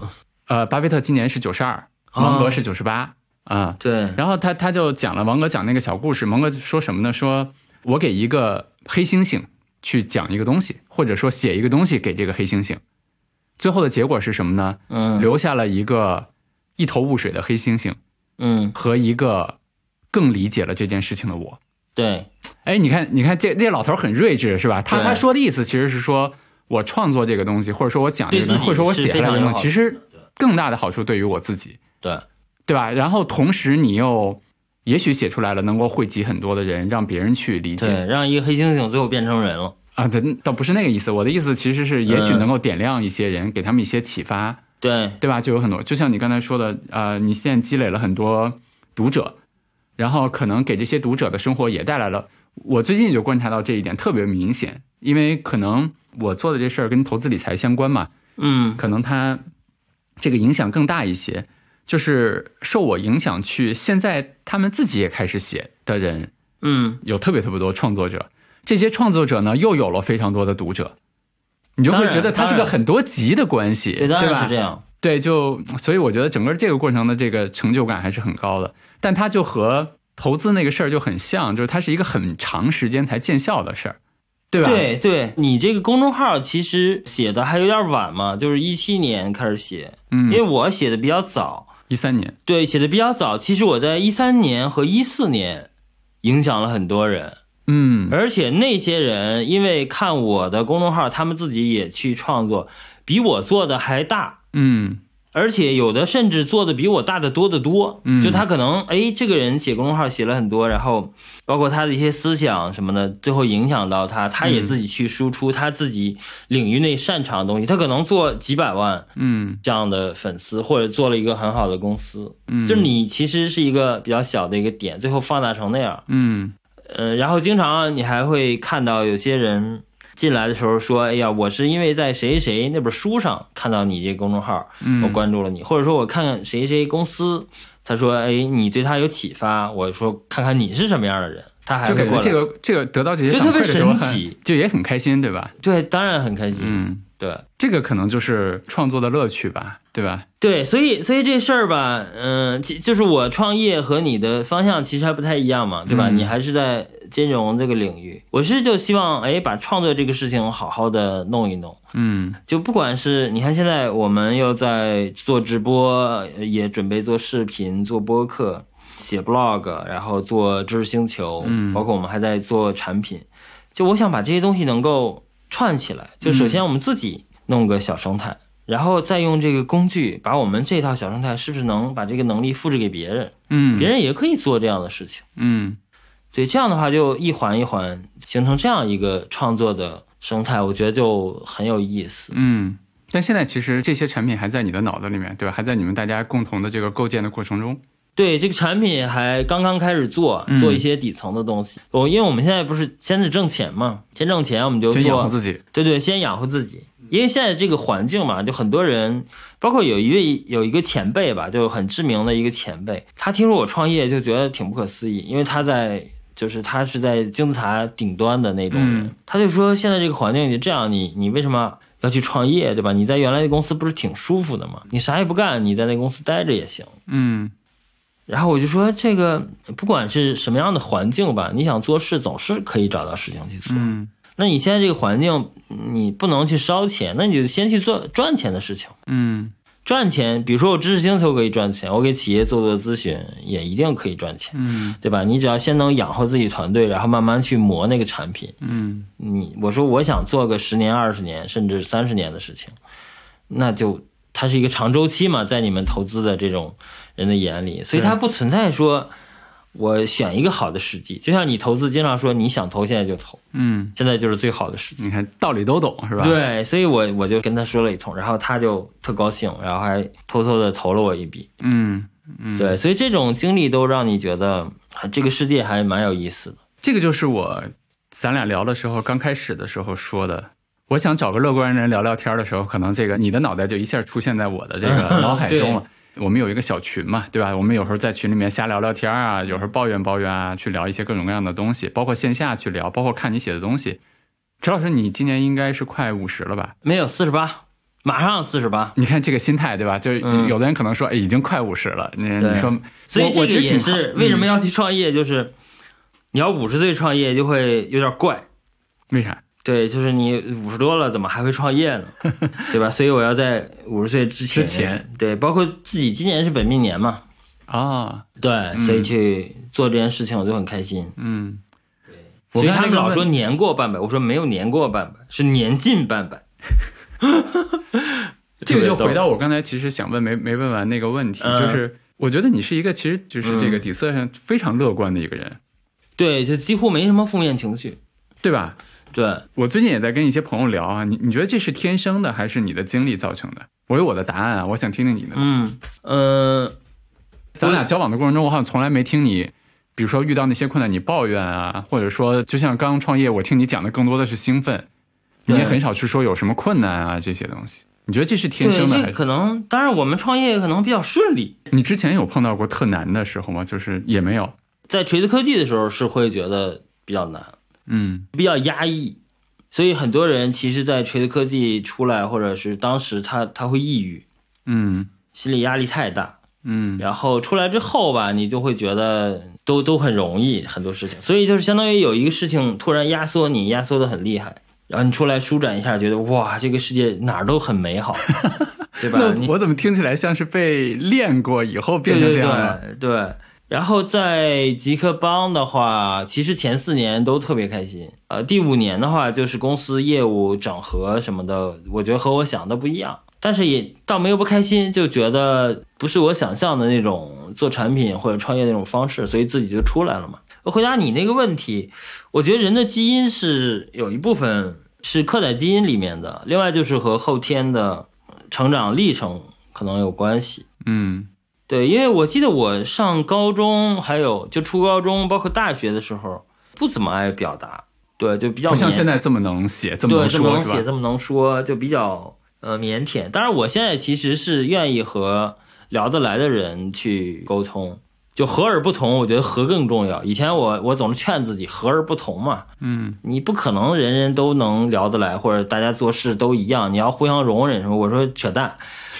呃，巴菲特今年是九十二，哦芒格是九十八啊。对，然后他他就讲了芒格讲那个小故事，芒格说什么呢？说我给一个黑猩猩去讲一个东西，或者说写一个东西给这个黑猩猩，最后的结果是什么呢？嗯留下了一个一头雾水的黑猩猩嗯，和一个更理解了这件事情的我。对，哎，你看，你看这这老头很睿智是吧？他他说的意思其实是说我创作这个东西，或者说我讲这个东西，或者说我写下来这个东西，其实更大的好处对于我自己。对，对吧？然后同时你又也许写出来了，能够汇集很多的人，让别人去理解对，让一个黑猩猩最后变成人了。啊。对，倒不是那个意思。我的意思其实是，也许嗯能够点亮一些人，给他们一些启发，对，对吧？就有很多，就像你刚才说的，呃，你现在积累了很多读者，然后可能给这些读者的生活也带来了。我最近就观察到这一点特别明显，因为可能我做的这事儿跟投资理财相关嘛，嗯可能它这个影响更大一些。就是受我影响去，现在他们自己也开始写的人嗯，有特别特别多创作者，这些创作者呢又有了非常多的读者，你就会觉得它是个很多级的关系，对，吧是这？样。对，就所以我觉得整个这个过程的这个成就感还是很高的，但它就和投资那个事儿就很像，就是它是一个很长时间才见效的事儿，对吧？，对对，你这个公众号其实写的还有点晚嘛，就是一七年开始写，嗯因嗯，为我写的比较早。一三年，对，写的比较早。其实我在一三年和一四年影响了很多人，嗯而且那些人因为看我的公众号，他们自己也去创作，比我做的还大。嗯。而且有的甚至做的比我大的多得多，嗯。就他可能哎，这个人写公众号写了很多，然后包括他的一些思想什么的，最后影响到他，他也自己去输出他自己领域内擅长的东西，他可能做几百万嗯。这样的粉丝，或者做了一个很好的公司，嗯，就是你其实是一个比较小的一个点，最后放大成那样，嗯。呃，然后经常你还会看到有些人进来的时候说：“哎呀，我是因为在谁谁谁那本书上看到你这公众号，嗯我关注了你，或者说我看看谁谁公司，他说哎你对他有启发，我说看看你是什么样的人，他还就会过来。感觉这个这个得到这些就特别神奇 就也很开心，对吧？对，当然很开心。嗯，对这个可能就是创作的乐趣吧，对吧？对，所以所以这事儿吧，嗯、其就是我创业和你的方向其实还不太一样嘛，对吧？嗯你还是在金融这个领域，我是就希望哎把创作这个事情好好的弄一弄。嗯就不管是你看，现在我们又在做直播，也准备做视频、做播客、写 blog，然后做知识星球，嗯包括我们还在做产品。就我想把这些东西能够串起来。就首先我们自己弄个小生态，然后再用这个工具把我们这套小生态是不是能把这个能力复制给别人，嗯，别人也可以做这样的事情。嗯对，这样的话就一环一环形成这样一个创作的生态，我觉得就很有意思。嗯。但现在其实这些产品还在你的脑子里面，对吧？还在你们大家共同的这个构建的过程中。对这个产品还刚刚开始做，嗯做一些底层的东西。我、因为我们现在不是先是挣钱嘛，先挣钱我们就先养活做，自己。对对，先养活自己。因为现在这个环境嘛，就很多人，包括有一位有一个前辈吧，就很知名的一个前辈，他听说我创业就觉得挺不可思议，因为他在就是他是在金字塔顶端的那种人，嗯他就说现在这个环境就这样，你你为什么要去创业，对吧？你在原来的公司不是挺舒服的吗？你啥也不干，你在那公司待着也行。嗯然后我就说，这个不管是什么样的环境吧，你想做事总是可以找到事情去做。嗯那你现在这个环境，你不能去烧钱，那你就先去做赚钱的事情。嗯赚钱，比如说我知识星球可以赚钱，我给企业做做咨询也一定可以赚钱，嗯对吧？你只要先能养活自己团队，然后慢慢去磨那个产品。嗯你我说我想做个十年、二十年，甚至三十年的事情，那就它是一个长周期嘛，在你们投资的这种人的眼里，所以它不存在说我选一个好的时机。就像你投资，经常说你想投现在就投，嗯，现在就是最好的时机。你看道理都懂是吧？，对，所以我我就跟他说了一通，然后他就特高兴，然后还偷偷的投了我一笔。嗯嗯，对，所以这种经历都让你觉得啊这个世界还蛮有意思的。这个就是我咱俩聊的时候刚开始的时候说的。我想找个乐观人聊聊天的时候，可能这个你的脑袋就一下出现在我的这个 脑海中了。我们有一个小群嘛，对吧？我们有时候在群里面瞎聊聊天啊，有时候抱怨抱怨啊，去聊一些各种各样的东西，包括线下去聊，包括看你写的东西。陈老师，你今年应该是快五十了吧？没有四十八，马上四十八。你看这个心态，对吧？就是有的人可能说，哎，已经快五十了。你你说，所以这个也是为什么嗯要去创业，就是你要五十岁创业就会有点怪。为啥？对，就是你五十多了，怎么还会创业呢？对吧？所以我要在五十岁之前，之前对，包括自己今年是本命年嘛，啊，对，所以去做这件事情我就很开心。嗯，对所以他们老说年过半百，我说没有年过半百，是年近半百。这个就回到我刚才其实想问没没问完那个问题，嗯就是我觉得你是一个其实就是这个底色上非常乐观的一个人，对，就几乎没什么负面情绪。对吧？对，我最近也在跟一些朋友聊啊，你你觉得这是天生的还是你的经历造成的？我有我的答案啊，我想听听你的。嗯呃，咱俩交往的过程中，我好像从来没听你比如说遇到那些困难你抱怨啊，或者说就像刚刚创业，我听你讲的更多的是兴奋，你也很少去说有什么困难啊这些东西。你觉得这是天生的对，还是？这可能，当然我们创业可能比较顺利，你之前有碰到过特难的时候吗？就是也没有。在锤子科技的时候是会觉得比较难，嗯比较压抑，所以很多人其实，在锤子科技出来，或者是当时他他会抑郁，嗯心理压力太大，嗯然后出来之后吧，你就会觉得都都很容易很多事情，所以就是相当于有一个事情突然压缩你，压缩的很厉害，然后你出来舒展一下，觉得哇，这个世界哪儿都很美好，对吧？我怎么听起来像是被练过以后变成这样的？对对。然后在极客帮的话，其实前四年都特别开心，呃，第五年的话就是公司业务整合什么的，我觉得和我想的不一样，但是也倒没有不开心，就觉得不是我想象的那种做产品或者创业那种方式，所以自己就出来了嘛。回答你那个问题，我觉得人的基因是有一部分是刻在基因里面的，另外就是和后天的成长历程可能有关系。嗯对，因为我记得我上高中，还有就初高中，包括大学的时候，不怎么爱表达，对，就比较不像现在这么能写，这么能说，这么能写，这么能说，就比较呃腼腆。当然，我现在其实是愿意和聊得来的人去沟通，就和而不同，我觉得和更重要。以前我我总是劝自己和而不同嘛，嗯你不可能人人都能聊得来，或者大家做事都一样，你要互相容忍什么？我说扯淡，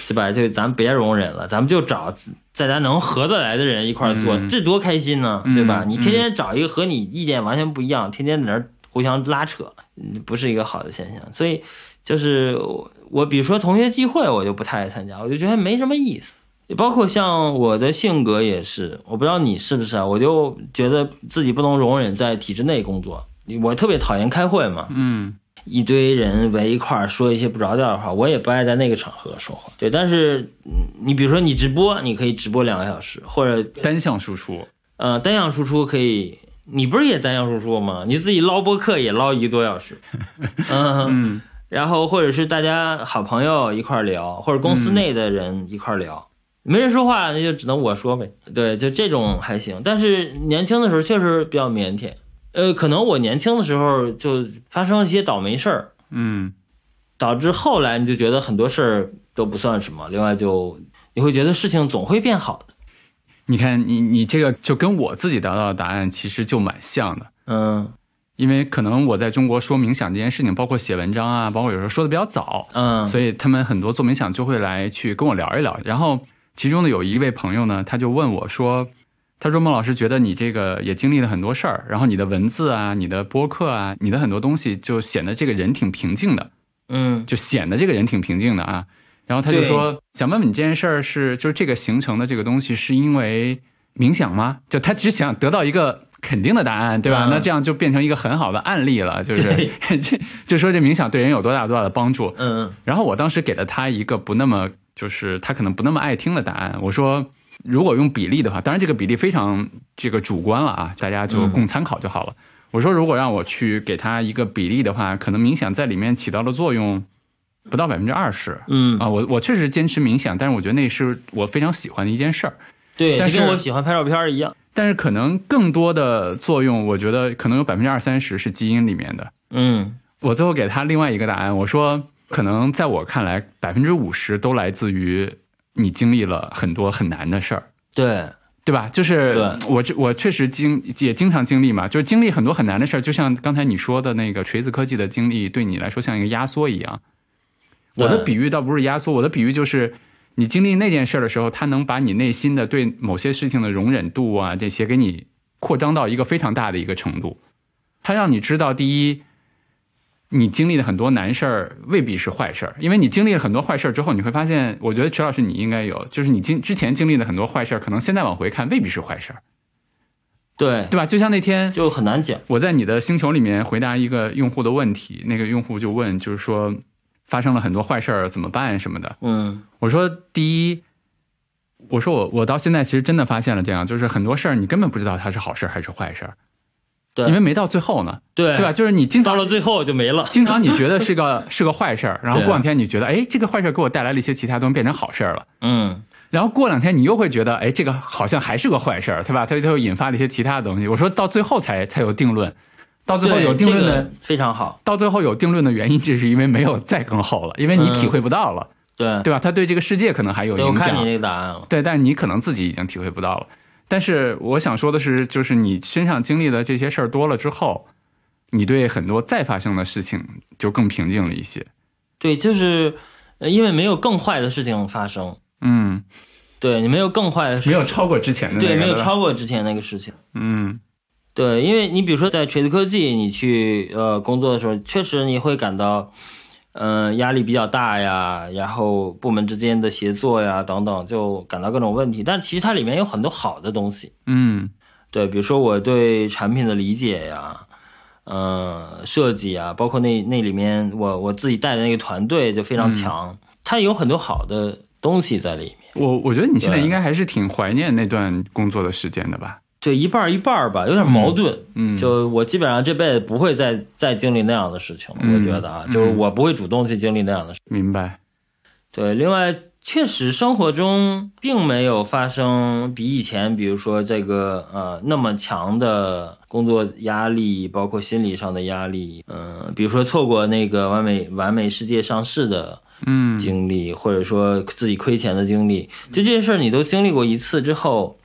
对吧？就咱别容忍了，咱们就找在咱能合得来的人一块儿做，嗯这多开心呢，嗯对吧？嗯你天天找一个和你意见完全不一样，天天在那儿互相拉扯，嗯不是一个好的现象。所以就是我我比如说同学聚会，我就不太爱参加，我就觉得没什么意思。包括像我的性格也是，我不知道你是不是啊？我就觉得自己不能容忍在体制内工作，我特别讨厌开会嘛，嗯一堆人围一块儿说一些不着调的话，我也不爱在那个场合说话。对，但是嗯你比如说你直播，你可以直播两个小时，或者单向输出，呃单向输出可以，你不是也单向输出吗？你自己捞播客也捞一个多小时，嗯，嗯然后或者是大家好朋友一块儿聊，或者公司内的人一块儿聊。没人说话，那就只能我说呗。对，就这种还行。但是年轻的时候确实比较腼腆，呃，可能我年轻的时候就发生了一些倒霉事儿，嗯导致后来你就觉得很多事儿都不算什么。另外就你会觉得事情总会变好的。你看你你这个就跟我自己得到的答案其实就蛮像的。嗯因为可能我在中国说冥想这件事情，包括写文章啊，包括有时候说的比较早，嗯，所以他们很多做冥想就会来去跟我聊一聊。然后其中的有一位朋友呢，他就问我说：“他说孟老师觉得你这个也经历了很多事儿，然后你的文字啊、你的播客啊、你的很多东西就显得这个人挺平静的，嗯就显得这个人挺平静的啊。”然后他就说：“想问问你这件事儿是就是这个形成的这个东西是因为冥想吗？就他只想得到一个。”肯定的答案，对吧？嗯那这样就变成一个很好的案例了，就是这 就说这冥想对人有多大多大的帮助。嗯然后我当时给了他一个不那么，就是他可能不那么爱听的答案。我说，如果用比例的话，当然这个比例非常这个主观了啊，大家就供参考就好了。我说，如果让我去给他一个比例的话，可能冥想在里面起到的作用不到百分之二十嗯，啊。我我确实坚持冥想，但是我觉得那是我非常喜欢的一件事儿。对，但跟是我喜欢拍照片一样。但是可能更多的作用，我觉得可能有百分之二三十是基因里面的。嗯我最后给他另外一个答案，我说可能在我看来，百分之五十都来自于你经历了很多很难的事儿，对，对吧？就是我这我确实经也经常经历嘛，就是经历很多很难的事儿，就像刚才你说的那个锤子科技的经历，对你来说像一个压缩一样。我的比喻倒不是压缩，我的比喻就是你经历那件事儿的时候，它能把你内心的对某些事情的容忍度啊，这些给你扩张到一个非常大的一个程度。它让你知道，第一，你经历的很多难事儿未必是坏事儿，因为你经历了很多坏事儿之后，你会发现，我觉得池老师你应该有，就是你经之前经历的很多坏事儿，可能现在往回看未必是坏事儿，对，对吧？就像那天就很难讲。我在你的星球里面回答一个用户的问题，那个用户就问，就是说发生了很多坏事儿怎么办什么的。嗯我说第一，我说我我到现在其实真的发现了这样，就是很多事儿你根本不知道它是好事儿还是坏事儿，对因为没到最后呢，对对吧？就是你经常到了最后就没了。经常你觉得是个 是个坏事儿，然后过两天你觉得哎这个坏事儿给我带来了一些其他东西变成好事儿了，嗯然后过两天你又会觉得，哎，这个好像还是个坏事儿，对吧？它又引发了一些其他的东西。我说到最后才才有定论，到最后有定论的、这个、非常好。到最后有定论的原因，就是因为没有再更后了，因为你体会不到了，对对吧？他对这个世界可能还有影响。我看你那个答案了，对，但是你可能自己已经体会不到了。但是我想说的是，就是你身上经历的这些事儿多了之后，你对很多再发生的事情就更平静了一些。对，就是因为没有更坏的事情发生。嗯，对你没有更坏的事，没有超过之前的，对，没有超过之前那个事情。嗯，对，因为你比如说在锤子科技，你去呃工作的时候，确实你会感到。嗯，压力比较大呀，然后部门之间的协作呀，等等，就感到各种问题。但其实它里面有很多好的东西。嗯，对，比如说我对产品的理解呀，呃，设计啊，包括那那里面我我自己带的那个团队就非常强，它有很多好的东西在里面。我我觉得你现在应该还是挺怀念那段工作的时间的吧？对，一半一半吧，有点矛盾。嗯，就我基本上这辈子不会再再经历那样的事情了。我觉得啊，就是我不会主动去经历那样的事。明白。对，另外确实生活中并没有发生比以前，比如说这个呃那么强的工作压力，包括心理上的压力。嗯，比如说错过那个完美完美世界上市的嗯经历，或者说自己亏钱的经历，就这些事儿你都经历过一次之后。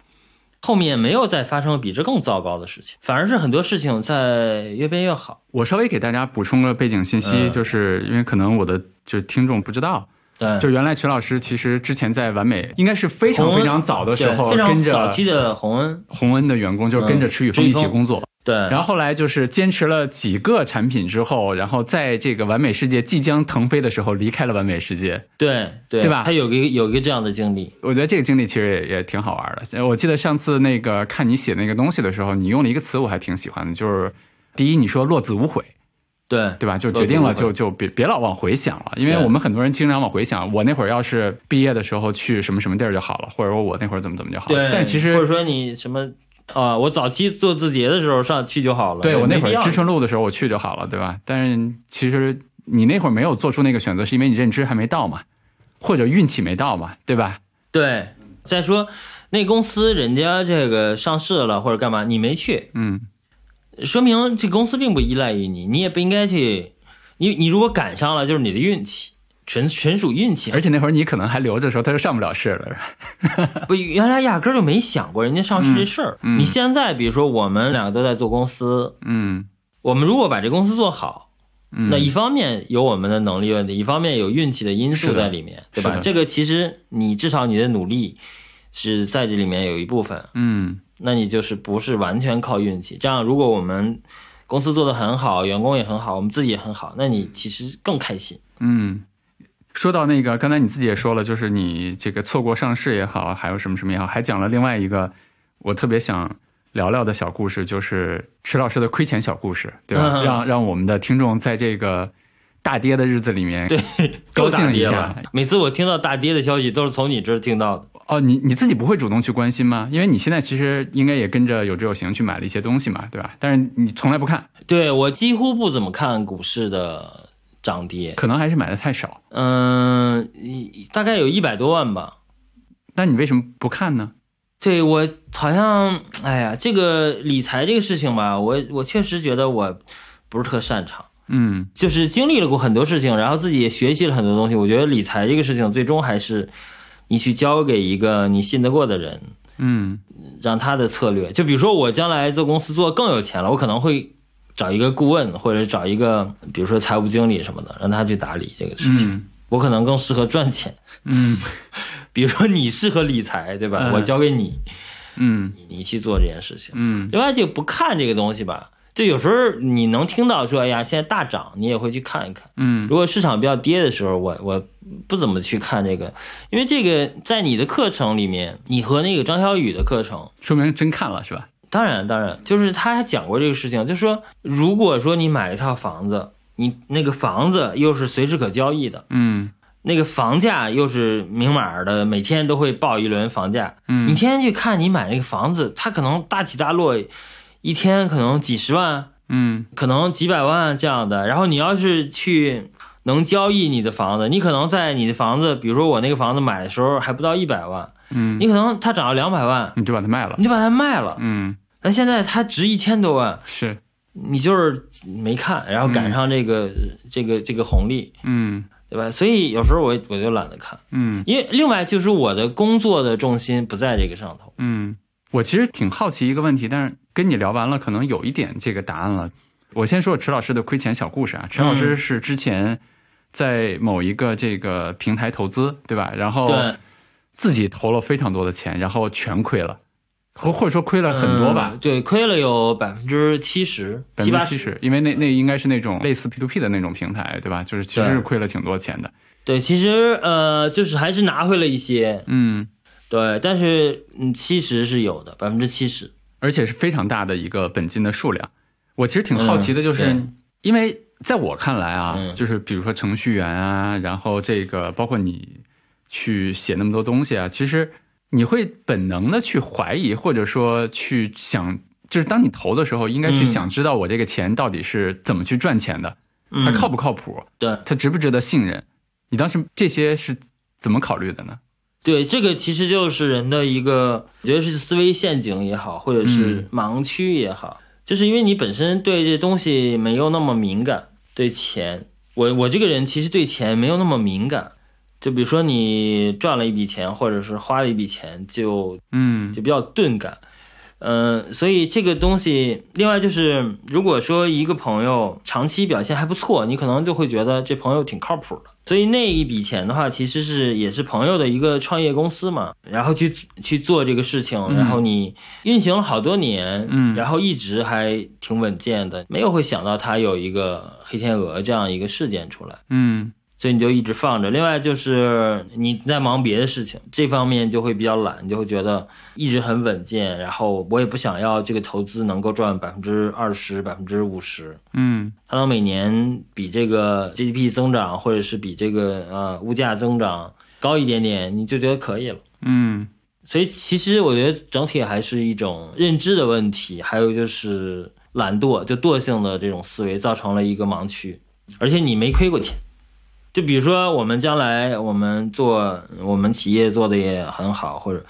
后面没有再发生比这更糟糕的事情，反而是很多事情在越变越好。我稍微给大家补充个背景信息，嗯就是因为可能我的就听众不知道，对，就原来陈老师其实之前在完美，应该是非常非常早的时候，跟着早期的洪恩洪恩的员工，就是跟着池宇峰一起工作。对，然后后来就是坚持了几个产品之后，然后在这个完美世界即将腾飞的时候离开了完美世界。对对对吧他有个有一个这样的经历，我觉得这个经历其实也也挺好玩的。我记得上次那个看你写那个东西的时候，你用了一个词我还挺喜欢的，就是第一你说落子无悔，对对吧？就决定了就就别别老往回想了，因为我们很多人经常往回想，我那会儿要是毕业的时候去什么什么地儿就好了，或者说我那会儿怎么怎么就好了。对，但其实或者说你什么啊，我早期做字节的时候上去就好了，对我那会儿知春路的时候我去就好了，对吧？但是其实你那会儿没有做出那个选择，是因为你认知还没到嘛，或者运气没到嘛，对吧？对。再说那公司人家这个上市了或者干嘛，你没去，嗯，说明这公司并不依赖于你，你也不应该去。你你如果赶上了，就是你的运气，纯纯属运气。而且那会儿你可能还留着的时候，他就上不了市了。不，原来压根儿就没想过人家上市这事儿。嗯嗯你现在比如说，我们两个都在做公司，嗯，我们如果把这公司做好，嗯那一方面有我们的能力问题，一方面有运气的因素在里面，对吧？这个其实你至少你的努力是在这里面有一部分，嗯那你就是不是完全靠运气。这样，如果我们公司做得很好，员工也很好，我们自己也很好，那你其实更开心。嗯。说到那个，刚才你自己也说了，就是你这个错过上市也好，还有什么什么也好，还讲了另外一个我特别想聊聊的小故事，就是池老师的亏钱小故事，对吧？嗯让让我们的听众在这个大跌的日子里面，对，高兴一下。每次我听到大跌的消息，都是从你这儿听到的。哦，你你自己不会主动去关心吗？因为你现在其实应该也跟着有志有行去买了一些东西嘛，对吧？但是你从来不看，对我几乎不怎么看股市的涨跌，可能还是买的太少。嗯，一大概有一百多万吧。那你为什么不看呢？对我好像，哎呀，这个理财这个事情吧，我我确实觉得我不是特擅长。嗯就是经历了过很多事情，然后自己也学习了很多东西。我觉得理财这个事情，最终还是你去交给一个你信得过的人，嗯让他的策略。就比如说我将来做公司做更有钱了，我可能会找一个顾问，或者找一个比如说财务经理什么的，让他去打理这个事情。嗯我可能更适合赚钱，嗯 比如说你适合理财，对吧？嗯我交给你，嗯你去做这件事情。嗯另外就不看这个东西吧，就有时候你能听到说，哎呀，现在大涨，你也会去看一看。嗯如果市场比较跌的时候，我我不怎么去看这个，因为这个在你的课程里面，你和那个张小雨的课程，说明真看了是吧？当然当然，就是他还讲过这个事情，就是说，如果说你买了一套房子，你那个房子又是随时可交易的，嗯。那个房价又是明码的，每天都会报一轮房价，嗯。你天天去看你买那个房子，它可能大起大落，一天可能几十万，嗯。可能几百万这样的。然后你要是去能交易你的房子，你可能在你的房子，比如说我那个房子买的时候还不到一百万，嗯，你可能它涨到两百万，你就把它卖了。你，就把它卖了，嗯，但现在它值一千多万，是，你就是没看，然后赶上这个、这个这个红利，嗯。对吧？所以有时候我我就懒得看，嗯。因为另外就是我的工作的重心不在这个上头。嗯，我其实挺好奇一个问题，但是跟你聊完了，可能有一点这个答案了。我先说池老师的亏钱小故事啊，池老师是之前在某一个这个平台投资，对吧？然后对，自己投了非常多的钱，然后全亏了，或或者说亏了很多吧嗯，对，亏了有百分之七十、百七八十。分之七十，因为那那应该是那种类似 P to P 的那种平台，对吧？就是其实是亏了挺多钱的。对，其实呃，就是还是拿回了一些，嗯，对，但是嗯，七十是有的，百分之七十。而且是非常大的一个本金的数量。我其实挺好奇的，就是、嗯因为在我看来啊，嗯就是比如说程序员啊，然后这个包括你去写那么多东西啊，其实你会本能的去怀疑，或者说去想，就是当你投的时候，应该去嗯想知道我这个钱到底是怎么去赚钱的，嗯它靠不靠谱，对它值不值得信任？你当时这些是怎么考虑的呢？对，这个其实就是人的一个，我觉得是思维陷阱也好，或者是盲区也好，就是因为你本身对这东西没有那么敏感，对钱，我我这个人其实对钱没有那么敏感。就比如说你赚了一笔钱，或者是花了一笔钱，就嗯就比较钝感。嗯、所以这个东西，另外就是，如果说一个朋友长期表现还不错，你可能就会觉得这朋友挺靠谱的。所以那一笔钱的话，其实是也是朋友的一个创业公司嘛，然后去去做这个事情，然后你运行了好多年，嗯然后一直还挺稳健的，没有会想到他有一个黑天鹅这样一个事件出来。嗯所以你就一直放着。另外就是你在忙别的事情，这方面就会比较懒，你就会觉得一直很稳健。然后我也不想要这个投资能够赚百分之二十、百分之五十，嗯它能每年比这个 GDP 增长或者是比这个呃物价增长高一点点，你就觉得可以了。嗯所以其实我觉得整体还是一种认知的问题，还有就是懒惰，就惰性的这种思维造成了一个盲区，而且你没亏过钱。就比如说我们将来我们做我们企业做的也很好，或者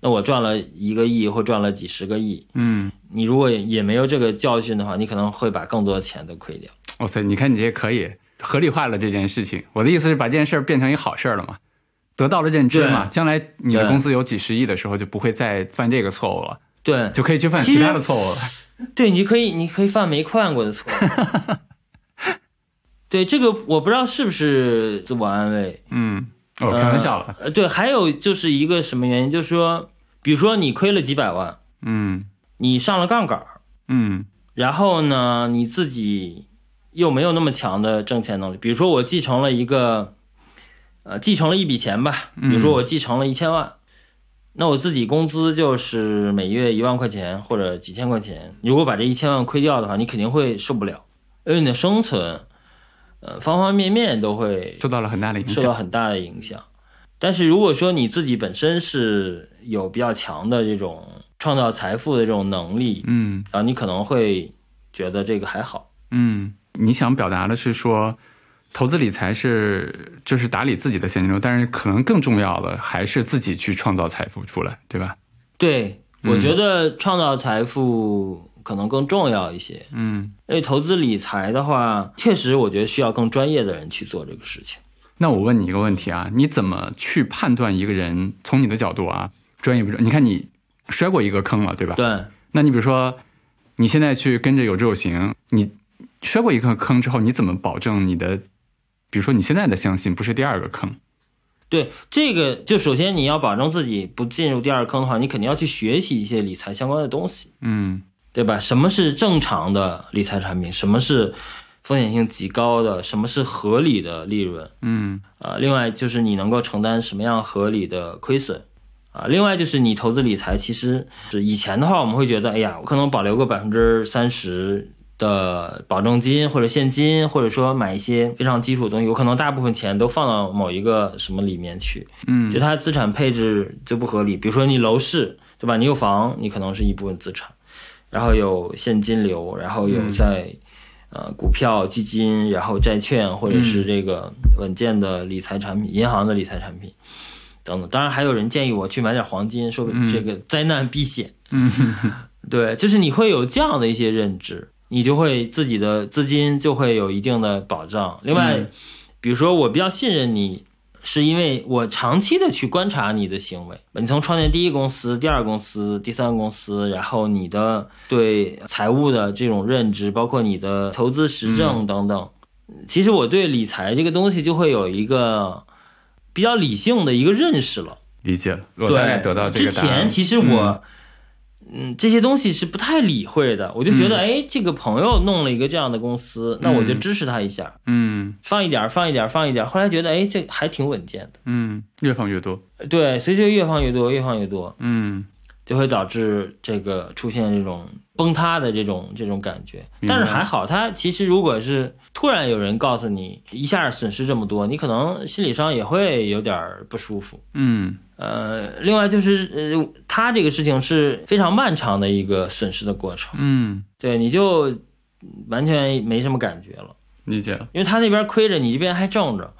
那我赚了一个亿或赚了几十个亿，嗯，你如果也没有这个教训的话，你可能会把更多的钱都亏掉。哇塞，你看你这可以合理化了这件事情。我的意思是把这件事儿变成一好事儿了嘛，得到了认知嘛，将来你的公司有几十亿的时候，就不会再犯这个错误了，对就可以去犯其他的错误了。对，你可以你可以犯没犯过的错。对这个我不知道是不是自我安慰，嗯，哦，开玩笑了。呃，对，还有就是一个什么原因，就是说，比如说你亏了几百万，嗯你上了杠杆儿，嗯然后呢，你自己又没有那么强的挣钱能力。比如说我继承了一个，呃，继承了一笔钱吧，比如说我继承了一千万，那我自己工资就是每月一万块钱或者几千块钱。如果把这一千万亏掉的话，你肯定会受不了，因为你的生存，呃，方方面面都会受到了很大的影受到响。很大的影响。但是如果说你自己本身是有比较强的这种创造财富的这种能力，嗯然后，你可能会觉得这个还好。嗯，你想表达的是说，投资理财是就是打理自己的现金流，但是可能更重要的还是自己去创造财富出来，对吧？对，我嗯觉得创造财富可能更重要一些。嗯，因为投资理财的话，确实我觉得需要更专业的人去做这个事情。那我问你一个问题啊，你怎么去判断一个人从你的角度啊，专业不专？你看你摔过一个坑了，对吧？对，那你比如说，你现在去跟着有志有行，你摔过一个坑之后，你怎么保证你的，比如说你现在的相信不是第二个坑？对，这个就首先你要保证自己不进入第二坑的话，你肯定要去学习一些理财相关的东西，嗯对吧？什么是正常的理财产品？什么是风险性极高的？什么是合理的利润？嗯啊，另外就是你能够承担什么样合理的亏损啊，另外就是你投资理财，其实是以前的话，我们会觉得，哎呀，我可能保留个百分之三十的保证金或者现金，或者说买一些非常基础的东西，我可能大部分钱都放到某一个什么里面去，嗯就它资产配置就不合理。比如说你楼市，对吧？你有房，你可能是一部分资产，然后有现金流，然后有在。呃股票、基金，然后债券，或者是这个稳健的理财产品、银行的理财产品等等。当然，还有人建议我去买点黄金，说这个灾难避险。嗯，对，就是你会有这样的一些认知，你就会自己的资金就会有一定的保障。另外，比如说我比较信任你，是因为我长期的去观察你的行为。你从创建第一公司、第二公司、第三公司，然后你的对财务的这种认知，包括你的投资实证等等，其实我对理财这个东西就会有一个比较理性的一个认识了。理解了，我大概对，得到这个答案。之前其实我，嗯，这些东西是不太理会的，我就觉得，哎，这个朋友弄了一个这样的公司，那我就支持他一下，嗯放一点儿，放一点儿，放一点儿。后来觉得，哎，这还挺稳健的，嗯，越放越多。对，所以就越放越多，越放越多，嗯就会导致这个出现这种崩塌的这种这种感觉。但是还好，他其实如果是突然有人告诉你一下损失这么多，你可能心理上也会有点不舒服。嗯呃，另外就是呃，他这个事情是非常漫长的一个损失的过程，嗯，对，你就完全没什么感觉了，理解了。因为他那边亏着，你这边还挣着，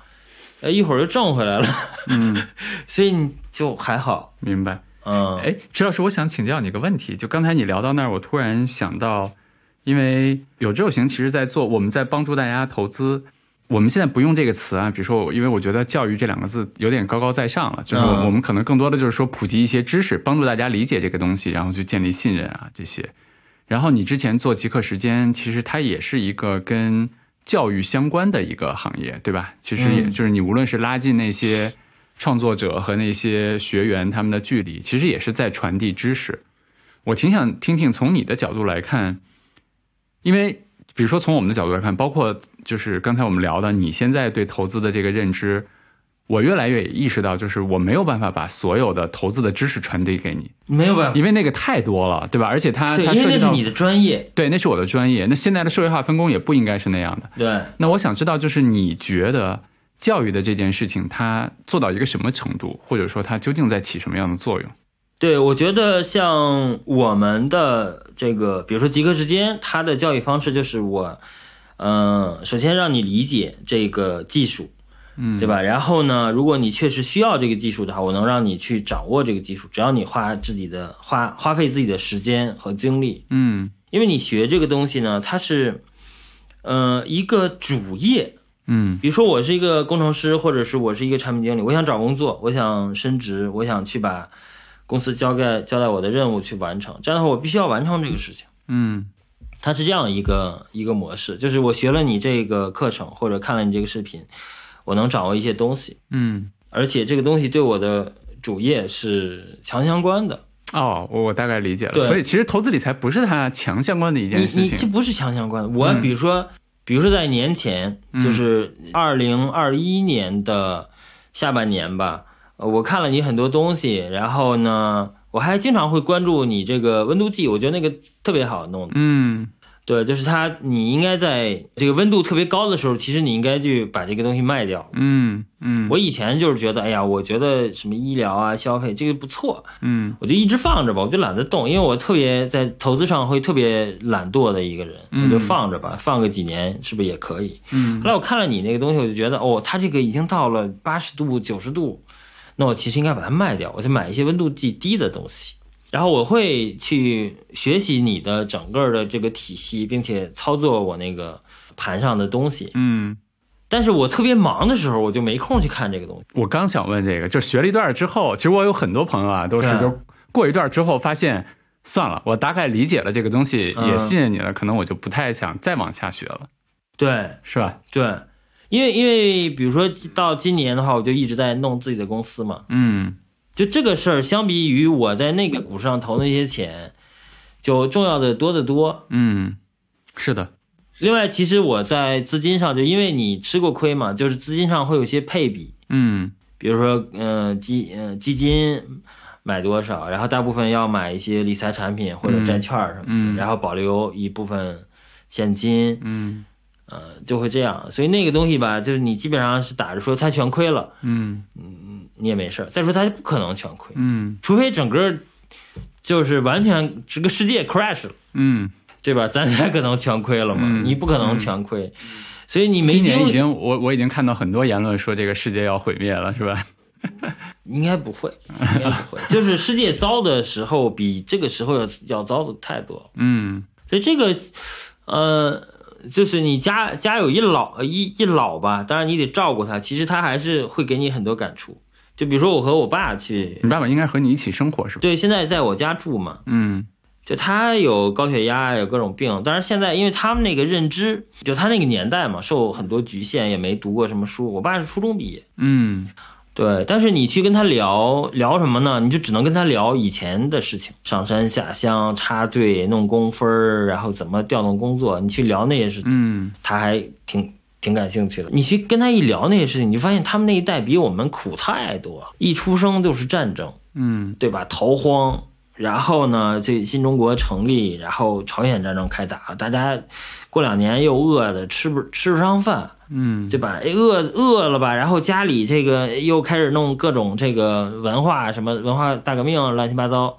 呃，一会儿就挣回来了，嗯，所以你就还好，明白。嗯，哎，池老师，我想请教你个问题。就刚才你聊到那儿，我突然想到，因为有志有行，其实在做，我们在帮助大家投资。我们现在不用这个词啊，比如说我，因为我觉得“教育”这两个字有点高高在上了，就是我们可能更多的就是说普及一些知识，帮助大家理解这个东西，然后去建立信任啊这些。然后你之前做极客时间，其实它也是一个跟教育相关的一个行业，对吧？其实也嗯就是你无论是拉近那些创作者和那些学员他们的距离，其实也是在传递知识。我挺想听听从你的角度来看，因为比如说从我们的角度来看，包括就是刚才我们聊的，你现在对投资的这个认知，我越来越意识到，就是我没有办法把所有的投资的知识传递给你，没有办法，因为那个太多了，对吧？而且它对，它涉及到因为那是你的专业，对，那是我的专业。那现在的社会化分工也不应该是那样的。对，那我想知道，就是你觉得教育的这件事情，它做到一个什么程度，或者说它究竟在起什么样的作用？对，我觉得像我们的这个，比如说极客时间，它的教育方式就是我，嗯、首先让你理解这个技术，嗯，对吧？然后呢，如果你确实需要这个技术的话，我能让你去掌握这个技术，只要你花自己的花花费自己的时间和精力，嗯。因为你学这个东西呢，它是，呃，一个主业，嗯。比如说我是一个工程师，或者是我是一个产品经理，我想找工作，我想升职，我想去把公司交代交代我的任务去完成。这样的话，我必须要完成这个事情。嗯它是这样一个一个模式，就是我学了你这个课程，或者看了你这个视频，我能掌握一些东西，嗯。而且这个东西对我的主业是强相关的。哦，我我大概理解了。对所以其实投资理财不是它强相关的一件你事情。你这不是强相关的。我嗯比如说，比如说在年前，就是二零二一年的下半年吧，呃我看了你很多东西，然后呢，我还经常会关注你这个温度计，我觉得那个特别好弄。嗯对，就是它，你应该在这个温度特别高的时候，其实你应该去把这个东西卖掉。嗯嗯我以前就是觉得，哎呀，我觉得什么医疗啊、消费这个不错，嗯我就一直放着吧，我就懒得动，因为我特别在投资上会特别懒惰的一个人，嗯我就放着吧，放个几年是不是也可以？嗯后来我看了你那个东西，我就觉得，哦，它这个已经到了八十度、九十度，那我其实应该把它卖掉，我就买一些温度计低的东西。然后我会去学习你的整个的这个体系，并且操作我那个盘上的东西。嗯。但是我特别忙的时候，我就没空去看这个东西。我刚想问这个，就学了一段之后，其实我有很多朋友啊，都是就过一段之后发现，算了，我大概理解了这个东西，嗯也信任你了，可能我就不太想再往下学了，对，是吧？对，因为因为比如说到今年的话，我就一直在弄自己的公司嘛。嗯。就这个事儿，相比于我在那个股市上投那些钱，就重要的多得多。嗯，是的，另外，其实我在资金上，就因为你吃过亏嘛，就是资金上会有些配比，嗯。比如说，呃，基呃基金买多少，然后大部分要买一些理财产品或者债券儿什么的，嗯。然后保留一部分现金，嗯呃，就会这样。所以那个东西吧，就是你基本上是打着说他全亏了，嗯你也没事儿。再说他不可能全亏，嗯除非整个就是完全这个世界 crash 了，嗯对吧？咱才可能全亏了嘛，嗯你不可能全亏，所以你没今年已经我我已经看到很多言论说这个世界要毁灭了，是吧？应该不会，应该不会，就是世界糟的时候比这个时候要要糟的太多。嗯所以这个，呃，就是你家家有一老一一老吧，当然你得照顾他，其实他还是会给你很多感触。就比如说我和我爸去，你爸爸应该和你一起生活是吧？对，现在在我家住嘛，嗯就他有高血压，有各种病，但是现在因为他们那个认知，就他那个年代嘛，受很多局限，也没读过什么书。我爸是初中毕业，嗯对，但是你去跟他聊聊什么呢？你就只能跟他聊以前的事情，上山下乡、插队、弄工分儿，然后怎么调动工作，你去聊那些事情，嗯他还挺挺感兴趣的。你去跟他一聊那些事情，你就发现他们那一代比我们苦太多，一出生就是战争，嗯对吧？逃荒，然后呢，这新中国成立，然后朝鲜战争开打，大家过两年又饿的吃不吃不上饭，嗯对吧？哎饿饿了吧，然后家里这个又开始弄各种这个文化什么文化大革命乱七八糟，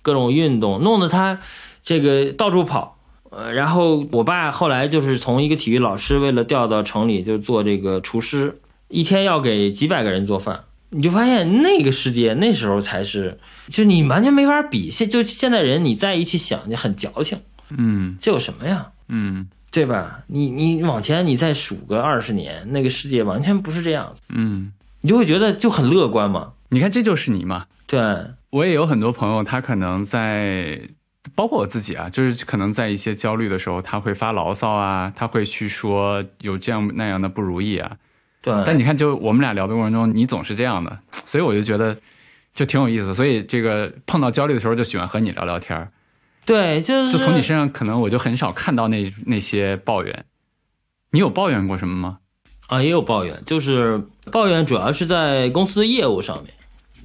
各种运动，弄得他这个到处跑。呃，然后我爸后来就是从一个体育老师，为了调到城里就做这个厨师，一天要给几百个人做饭。你就发现那个世界那时候才是，就你完全没法比。现就现在人你再一去想，你很矫情，嗯这有什么呀？嗯对吧？你你往前你再数个二十年，那个世界完全不是这样子，嗯，你就会觉得就很乐观嘛。你看这就是你嘛。对，我也有很多朋友，他可能在，包括我自己啊，就是可能在一些焦虑的时候，他会发牢骚啊，他会去说有这样那样的不如意啊。对，但你看，就我们俩聊的过程中，你总是这样的，所以我就觉得就挺有意思。所以这个碰到焦虑的时候，就喜欢和你聊聊天儿。对，就是就从你身上，可能我就很少看到那那些抱怨。你有抱怨过什么吗？啊，也有抱怨，就是抱怨主要是在公司业务上面，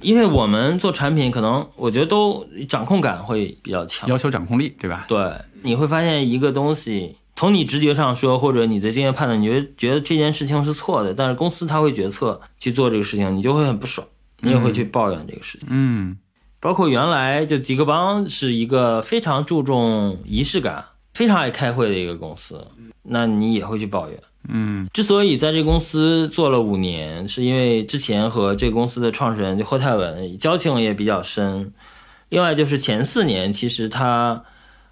因为我们做产品，可能我觉得都掌控感会比较强。要求掌控力，对吧？对，你会发现一个东西，从你直觉上说，或者你的经验判断，你觉得觉得这件事情是错的，但是公司他会决策去做这个事情，你就会很不爽，你也会去抱怨这个事情。嗯包括原来就吉克邦是一个非常注重仪式感、非常爱开会的一个公司，那你也会去抱怨。嗯之所以在这公司做了五年，是因为之前和这个公司的创始人就霍泰文交情也比较深。另外就是前四年，其实他，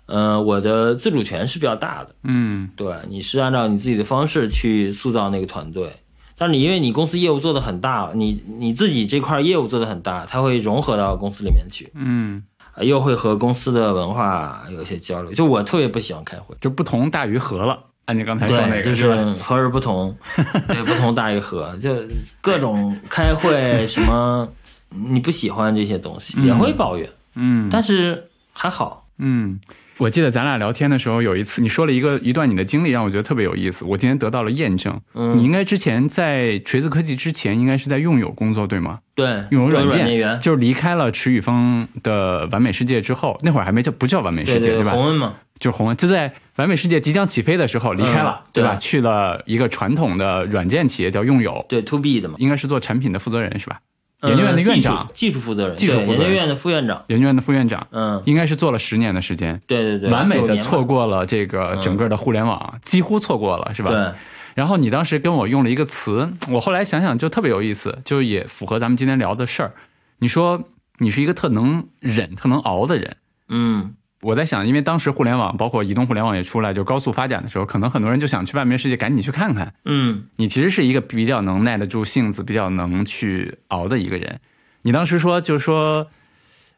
呃，我的自主权是比较大的，嗯对，你是按照你自己的方式去塑造那个团队。但是你因为你公司业务做的很大，你你自己这块业务做的很大，它会融合到公司里面去，嗯，啊又会和公司的文化有一些交流。就我特别不喜欢开会。就不同大于和了。按你刚才说那，个就是？和而不同，对，不同大于和，就各种开会什么，你不喜欢这些东西也会抱怨，嗯但是还好，嗯，我记得咱俩聊天的时候，有一次你说了一个一段你的经历，让我觉得特别有意思。我今天得到了验证。嗯你应该之前在锤子科技之前，应该是在用友工作，对吗？对，用友软件就是离开了池宇峰的完美世界之后，那会儿还没叫不叫完美世界，对对，吧？洪恩嘛，就是红恩，就在完美世界即将起飞的时候离开了，嗯对吧？对去了一个传统的软件企业叫用友，对 to B 的嘛，应该是做产品的负责人是吧？研究院的呃院长，技术负责人，技术负责人。研究院的副院长，研究院的副院长，嗯，应该是做了十年的时间，对对对，完美的错过了这个整个的互联网，几乎错过了，是吧？对，然后你当时跟我用了一个词，我后来想想就特别有意思，就也符合咱们今天聊的事儿。你说你是一个特能忍、特能熬的人。嗯，我在想，因为当时互联网包括移动互联网也出来，就高速发展的时候，可能很多人就想去外面世界赶紧去看看。嗯，你其实是一个比较能耐得住性子、比较能去熬的一个人。你当时说，就是说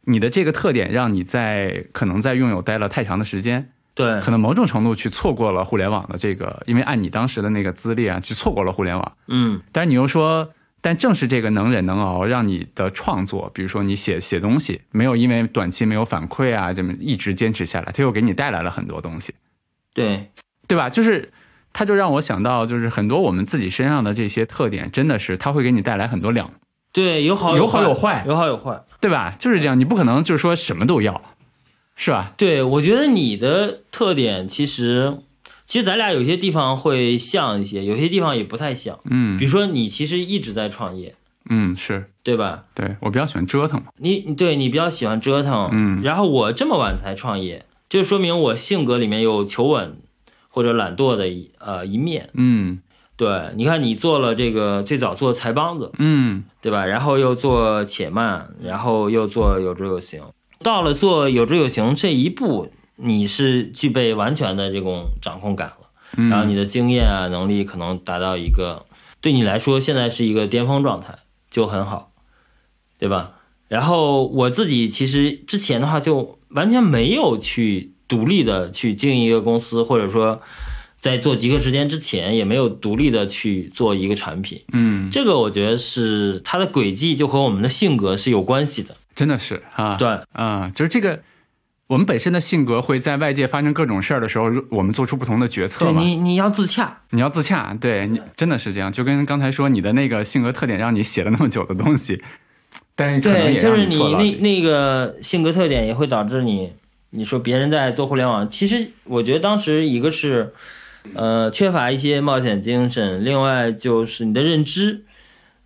你的这个特点让你在可能在拥有待了太长的时间，对可，能某种程度去错过了互联网的这个，因为按你当时的那个资历啊，去错过了互联网。嗯，但是你又说，但正是这个能忍能熬，让你的创作，比如说你写写东西，没有因为短期没有反馈啊，这么一直坚持下来，它又给你带来了很多东西，对，对吧？就是，它就让我想到，就是很多我们自己身上的这些特点，真的是它会给你带来很多两，对，有好有好有坏，坏有好有坏。对吧？就是这样，你不可能就是说什么都要，是吧？对，我觉得你的特点其实，其实咱俩有些地方会像一些，有些地方也不太像。嗯比如说，你其实一直在创业，嗯，是对吧？对我比较喜欢折腾嘛，你对你比较喜欢折腾，嗯然后我这么晚才创业，就说明我性格里面有求稳或者懒惰的一呃一面。嗯对，你看你做了这个最早做财帮子，嗯对吧？然后又做且慢，然后又做有知有行，到了做有知有行这一步，你是具备完全的这种掌控感了。嗯，然后你的经验啊能力可能达到一个对你来说现在是一个巅峰状态，就很好，对吧？然后我自己其实之前的话就完全没有去独立的去经营一个公司，或者说在做极客时间之前也没有独立的去做一个产品。嗯，这个我觉得是它的轨迹就和我们的性格是有关系的。真的是啊，对，啊，就是这个。我们本身的性格会在外界发生各种事儿的时候，我们做出不同的决策嘛。对你，你要自洽，你要自洽，对你真的是这样。就跟刚才说，你的那个性格特点让你写了那么久的东西，但是可能对，也就是你那那个性格特点也会导致你，你说别人在做互联网，其实我觉得当时一个是，呃，缺乏一些冒险精神，另外就是你的认知，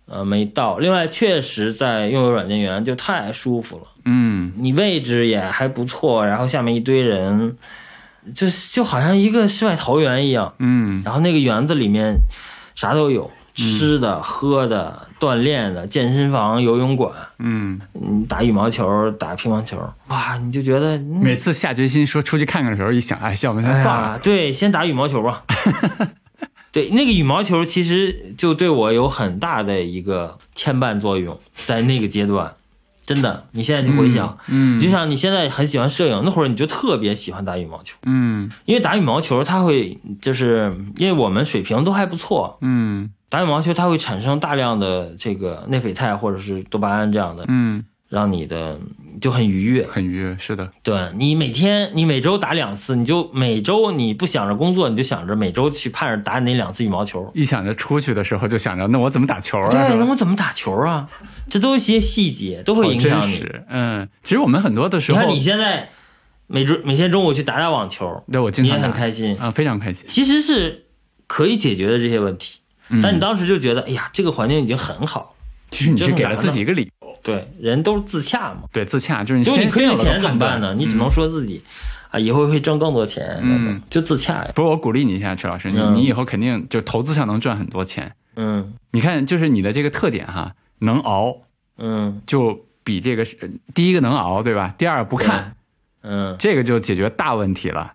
呃，没到，另外确实在拥有软件园就太舒服了，嗯你位置也还不错，然后下面一堆人，就就好像一个世外桃源一样，嗯然后那个园子里面啥都有，吃的、喝的、锻炼的、健身房、游泳馆。嗯，嗯，打羽毛球、打乒乓球，哇，你就觉得嗯每次下决心说出去看看的时候，一想，哎，要不然哎算了。呀，对，先打羽毛球吧。对，那个羽毛球其实就对我有很大的一个牵绊作用，在那个阶段，真的，你现在去回想，嗯就像你现在很喜欢摄影，那会儿你就特别喜欢打羽毛球，嗯。因为打羽毛球它会就是因为我们水平都还不错，嗯。打羽毛球它会产生大量的这个内啡肽或者是多巴胺这样的，嗯，让你的就很愉悦。很愉悦，是的。对你每天你每周打两次，你就每周你不想着工作，你就想着每周去盼着打你那两次羽毛球。一想着出去的时候，就想着那我怎么打球啊？对，那我怎么打球啊？这都是一些细节，都会影响你。嗯，其实我们很多的时候，你看你现在每周每天中午去打打网球，对我经你也很开心，啊，非常开心。其实是可以解决的这些问题。嗯但你当时就觉得，哎呀，这个环境已经很好了。其实你是给了自己一个理由，对，人都是自洽嘛。对自洽，就是你先亏了钱怎么办呢？你只能说自己啊，以后会挣更多钱，嗯，就自洽呀。不是我鼓励你一下，池老师，你嗯你以后肯定就投资上能赚很多钱。嗯你看，就是你的这个特点哈，能熬，嗯就比这个是第一个能熬，对吧？第二不看，嗯，这个就解决大问题了。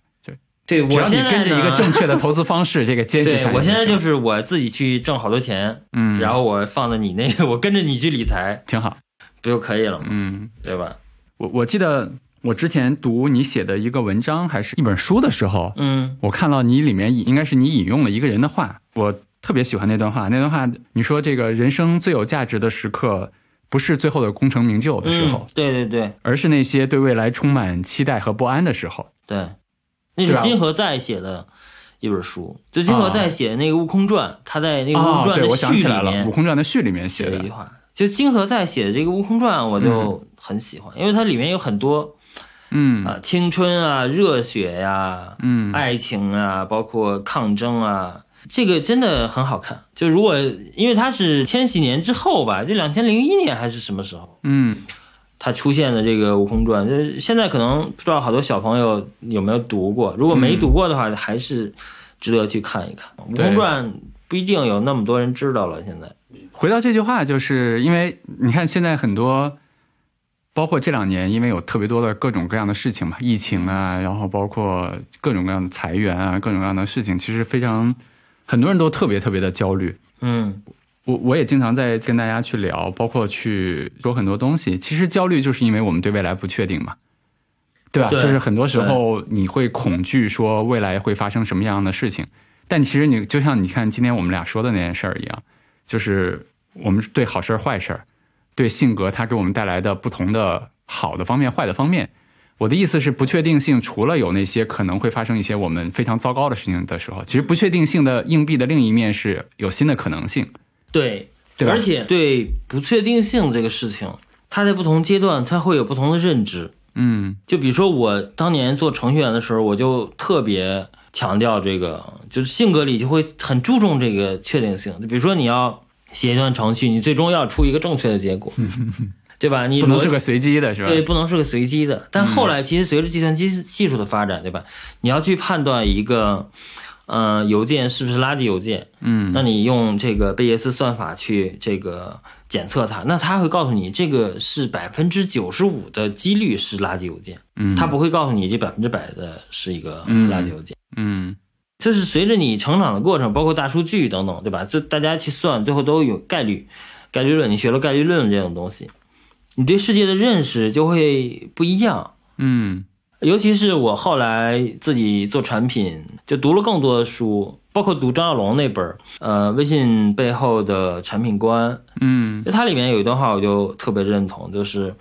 对只要你我现在跟着一个正确的投资方式，这个坚持下来对我现在就是我自己去挣好多钱，嗯，然后我放在你那个，我跟着你去理财，挺好。不就可以了吗？嗯，对吧？我我记得我之前读你写的一个文章还是一本书的时候，嗯我看到你里面应该是你引用了一个人的话，我特别喜欢那段话。那段话你说这个人生最有价值的时刻，不是最后的功成名就的时候，嗯，对对对而是那些对未来充满期待和不安的时候。对，那是金河在写的一本书，就金河在写那个《悟空传》，他在那个《悟空传》的序里面悟空传》的序里面写的写了一句，话，就金河在写的这个《悟空传》，我就很喜欢，因为它里面有很多嗯啊青春啊、热血呀、嗯，爱情啊，包括抗争啊，这个真的很好看。就如果因为它是千禧年之后吧，就两千零一年还是什么时候，嗯它出现的这个《悟空传》，就是现在可能不知道好多小朋友有没有读过，如果没读过的话，还是值得去看一看。《悟空传》不一定有那么多人知道了，现在。回到这句话，就是因为你看现在很多，包括这两年，因为有特别多的各种各样的事情嘛，疫情啊，然后包括各种各样的裁员啊，各种各样的事情，其实非常很多人都特别特别的焦虑。嗯我我也经常在跟大家去聊，包括去说很多东西。其实焦虑就是因为我们对未来不确定嘛，对吧？就是很多时候你会恐惧说未来会发生什么样的事情，但其实你就像你看今天我们俩说的那件事儿一样，就是我们对好事儿、坏事儿，对性格它给我们带来的不同的好的方面、坏的方面。我的意思是，不确定性除了有那些可能会发生一些我们非常糟糕的事情的时候，其实不确定性的硬币的另一面是有新的可能性。对，对而且对不确定性这个事情，它在不同阶段它会有不同的认知。嗯就比如说我当年做程序员的时候，我就特别强调这个，就是性格里就会很注重这个确定性。就比如说你要写一段程序，你最终要出一个正确的结果，对吧？你不能是个随机的，是吧？对，不能是个随机的。但后来其实随着计算机技术的发展，对吧？你要去判断一个，呃，邮件是不是垃圾邮件，嗯那你用这个贝叶斯算法去这个检测它，那它会告诉你这个是百分之九十五的几率是垃圾邮件，嗯，它不会告诉你这百分之百的是一个嗯垃圾邮件。嗯就是随着你成长的过程，包括大数据等等，对吧？就大家去算，最后都有概率，概率论。你学了概率论这种东西，你对世界的认识就会不一样。嗯尤其是我后来自己做产品，就读了更多的书，包括读张小龙那本儿，呃，微信背后的产品观，嗯就它里面有一段话我就特别认同，就是，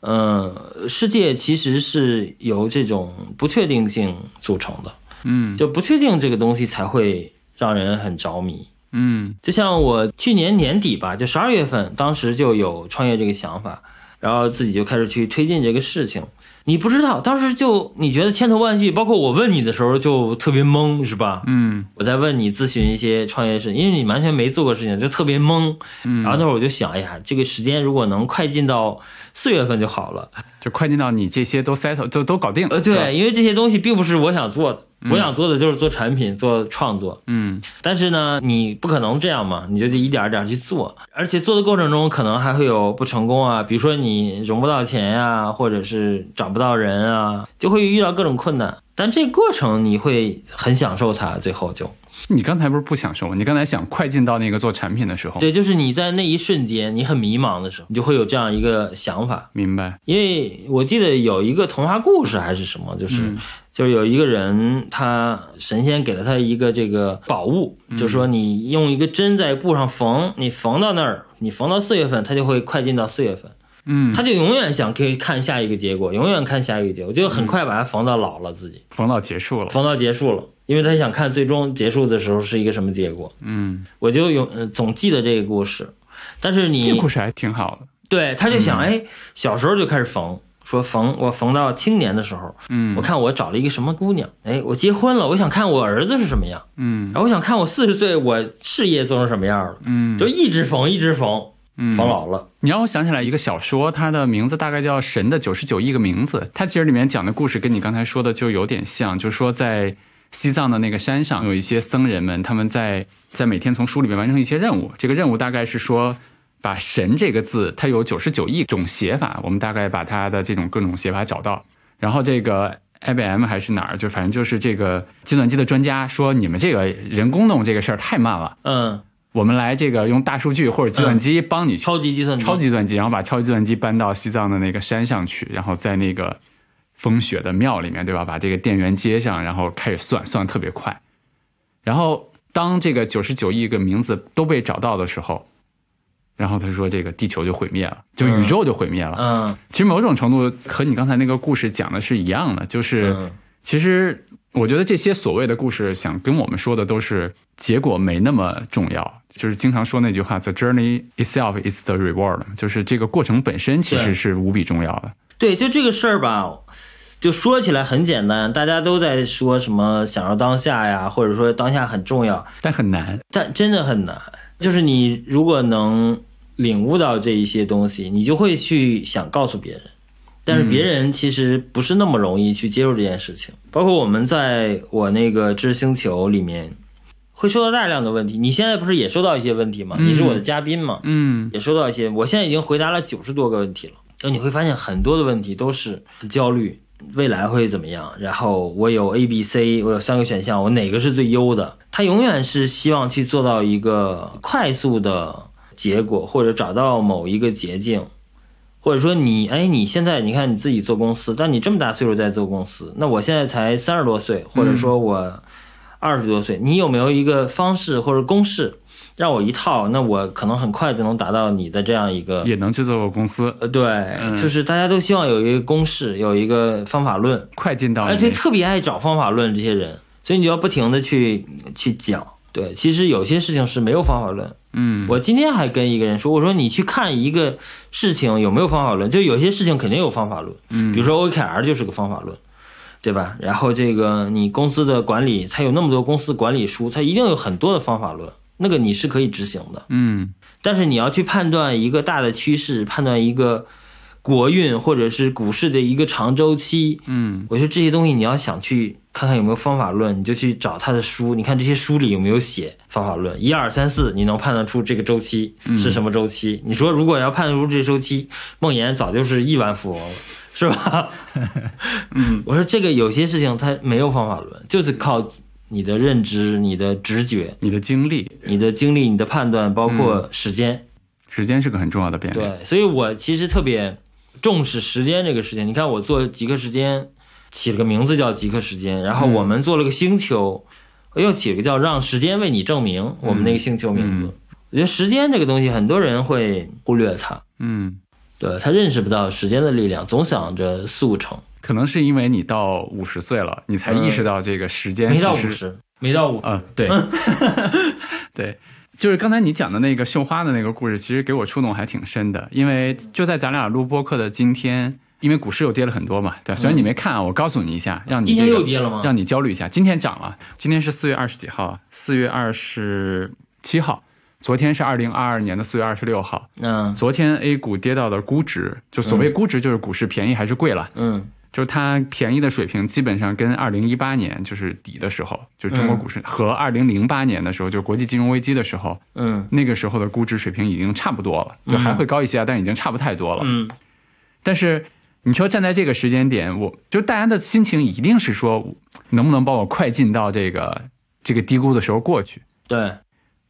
嗯、世界其实是由这种不确定性组成的。嗯就不确定这个东西才会让人很着迷。嗯就像我去年年底吧，就十二月份，当时就有创业这个想法，然后自己就开始去推进这个事情。你不知道，当时就你觉得千头万绪，包括我问你的时候就特别懵，是吧？嗯我在问你咨询一些创业事，因为你完全没做过事情，就特别懵。嗯，然后那会儿我就想，哎呀，这个时间如果能快进到四月份就好了。就快进到你这些都 settle 都都搞定了，呃，对，因为这些东西并不是我想做的，我想做的就是做产品、做创作。嗯但是呢，你不可能这样嘛，你就得一点儿一点儿去做，而且做的过程中可能还会有不成功啊，比如说你融不到钱呀、或者是找不到人啊，就会遇到各种困难。但这个过程你会很享受它，最后就 你刚才不是不享受吗？你刚才想快进到那个做产品的时候，对，就是你在那一瞬间你很迷茫的时候，你就会有这样一个想法。明白，因为我记得有一个童话故事还是什么，就是、嗯就是有一个人，他神仙给了他一个这个宝物，就说你用一个针在布上缝，你缝到那儿，你缝到四月份，它就会快进到四月份。嗯，他就永远想可以看下一个结果，永远看下一个结果，就很快把它缝到老了自己，缝到结束了，缝到结束了，因为他想看最终结束的时候是一个什么结果。嗯，我就永呃总记得这个故事，但是你这故事还挺好的，对，他就想，嗯。哎，小时候就开始缝，说缝我缝到青年的时候，嗯。我看我找了一个什么姑娘，哎，我结婚了，我想看我儿子是什么样，嗯。然后我想看我四十岁我事业做成什么样了，嗯，就一直缝，一直缝，嗯缝老了。你让我想起来一个小说，它的名字大概叫《神的九十九亿个名字》。它其实里面讲的故事跟你刚才说的就有点像，就是说在西藏的那个山上，有一些僧人们，他们在在每天从书里面完成一些任务。这个任务大概是说，把“神”这个字，它有九十九亿种写法，我们大概把它的这种各种写法找到。然后这个 IBM 还是哪儿，就反正就是这个计算机的专家说，你们这个人工弄这个事儿太慢了，嗯，我们来这个用大数据或者计算机帮你去超级计算机，超级计算机，然后把超级计算机搬到西藏的那个山上去，然后在那个风雪的庙里面，对吧？把这个电源接上，然后开始算，算得特别快。然后当这个九十九亿个名字都被找到的时候，然后他说这个地球就毁灭了，就宇宙就毁灭了。嗯其实某种程度和你刚才那个故事讲的是一样的，就是。嗯其实我觉得这些所谓的故事，想跟我们说的都是结果没那么重要，就是经常说那句话：“The journey itself is the reward。”就是这个过程本身其实是无比重要的。对，就这个事儿吧，就说起来很简单，大家都在说什么享受当下呀，或者说当下很重要，但很难。但真的很难。就是你如果能领悟到这一些东西，你就会去想告诉别人，但是别人其实不是那么容易去接受这件事情。包括我们在我那个知识星球里面，会收到大量的问题。你现在不是也收到一些问题吗？嗯你是我的嘉宾嘛，嗯也收到一些。我现在已经回答了九十多个问题了。就你会发现很多的问题都是焦虑，未来会怎么样？然后我有 A、B、C，我有三个选项，我哪个是最优的？他永远是希望去做到一个快速的结果，或者找到某一个捷径，或者说你，哎，你现在你看你自己做公司，但你这么大岁数在做公司，那我现在才三十多岁，或者说我二十多岁，你有没有一个方式或者公式？让我一套，那我可能很快就能达到你的这样一个也能去做个公司，呃，对，嗯就是大家都希望有一个公式，有一个方法论，快进到哎，你对，特别爱找方法论这些人，所以你就要不停的去去讲。对，其实有些事情是没有方法论。嗯我今天还跟一个人说，我说你去看一个事情有没有方法论，就有些事情肯定有方法论，嗯比如说 OKR 就是个方法论，对吧？然后这个你公司的管理，它有那么多公司管理书，它一定有很多的方法论，那个你是可以执行的。嗯但是你要去判断一个大的趋势，判断一个国运或者是股市的一个长周期。嗯我觉得这些东西你要想去看看有没有方法论，你就去找他的书，你看这些书里有没有写方法论，一二三四，你能判断出这个周期是什么周期？你说如果要判断出这周期，梦岩早就是亿万富翁了，是吧？嗯，我说这个有些事情它没有方法论，就是靠你的认知、你的直觉、你的经历，你的经历、你的判断，包括时间。时间是个很重要的变量。对，所以我其实特别重视时间这个事情。你看，我做极客时间，起了个名字叫极客时间，然后我们做了个星球，我又起了个叫让时间为你证明我们那个星球名字。我觉得时间这个东西，很多人会忽略它，嗯，对他认识不到时间的力量，总想着速成，可能是因为你到五十岁了，你才意识到这个时间没到五十，没到五，啊，对，对，就是刚才你讲的那个绣花的那个故事，其实给我触动还挺深的，因为就在咱俩录播客的今天，因为股市又跌了很多嘛，对，虽然你没看啊，我告诉你一下，让你、今这个、天又跌了吗？让你焦虑一下，今天涨了，今天是四月二十几号啊，四月二十七号，昨天是二零二二年的四月二十六号，嗯。昨天 A 股跌到的估值，就所谓估值就是股市便宜还是贵了，嗯就是它便宜的水平基本上跟二零一八年就是底的时候，就是中国股市和二零零八年的时候，就国际金融危机的时候，嗯那个时候的估值水平已经差不多了，就还会高一些啊，但已经差不太多了。嗯但是你说站在这个时间点，我就大家的心情一定是说，能不能帮我快进到这个这个低估的时候过去？对，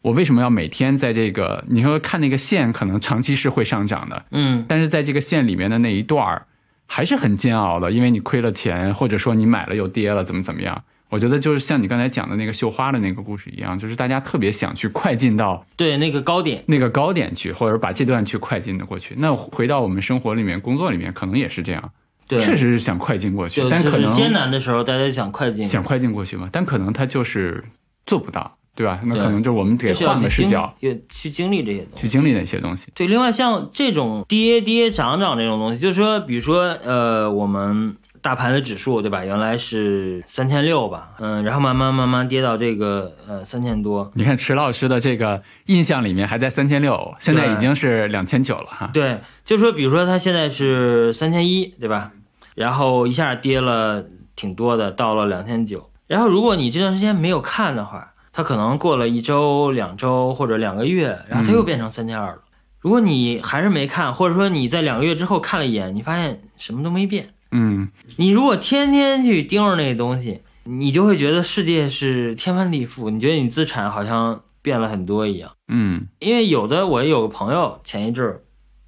我为什么要每天在这个？你说看那个线，可能长期是会上涨的，嗯但是在这个线里面的那一段儿还是很煎熬的，因为你亏了钱，或者说你买了又跌了，怎么怎么样？我觉得就是像你刚才讲的那个绣花的那个故事一样，就是大家特别想去快进到对，那个高点，那个高点去，或者把这段去快进的过去。那回到我们生活里面、工作里面，可能也是这样，对，确实是想快进过去但可能艰难的时候，大家想快进，想快进过去嘛，但可能他就是做不到，对吧？那可能就我们得换个视角也去经历这些东西，去经历那些东西。对，另外像这种跌跌涨涨这种东西，就是说，比如说，呃，我们大盘的指数，对吧？原来是三千六吧，嗯，然后慢慢慢慢跌到这个呃三千多。你看池老师的这个印象里面还在三千六，现在已经是两千九了哈。对，就说比如说它现在是三千一，对吧？然后一下跌了挺多的，到了两千九。然后如果你这段时间没有看的话，它可能过了一周、两周或者两个月，然后它又变成三千二了。如果你还是没看，或者说你在两个月之后看了一眼，你发现什么都没变。嗯，你如果天天去盯着那个东西，你就会觉得世界是天翻地覆，你觉得你资产好像变了很多一样。嗯因为有的我有个朋友前一阵儿，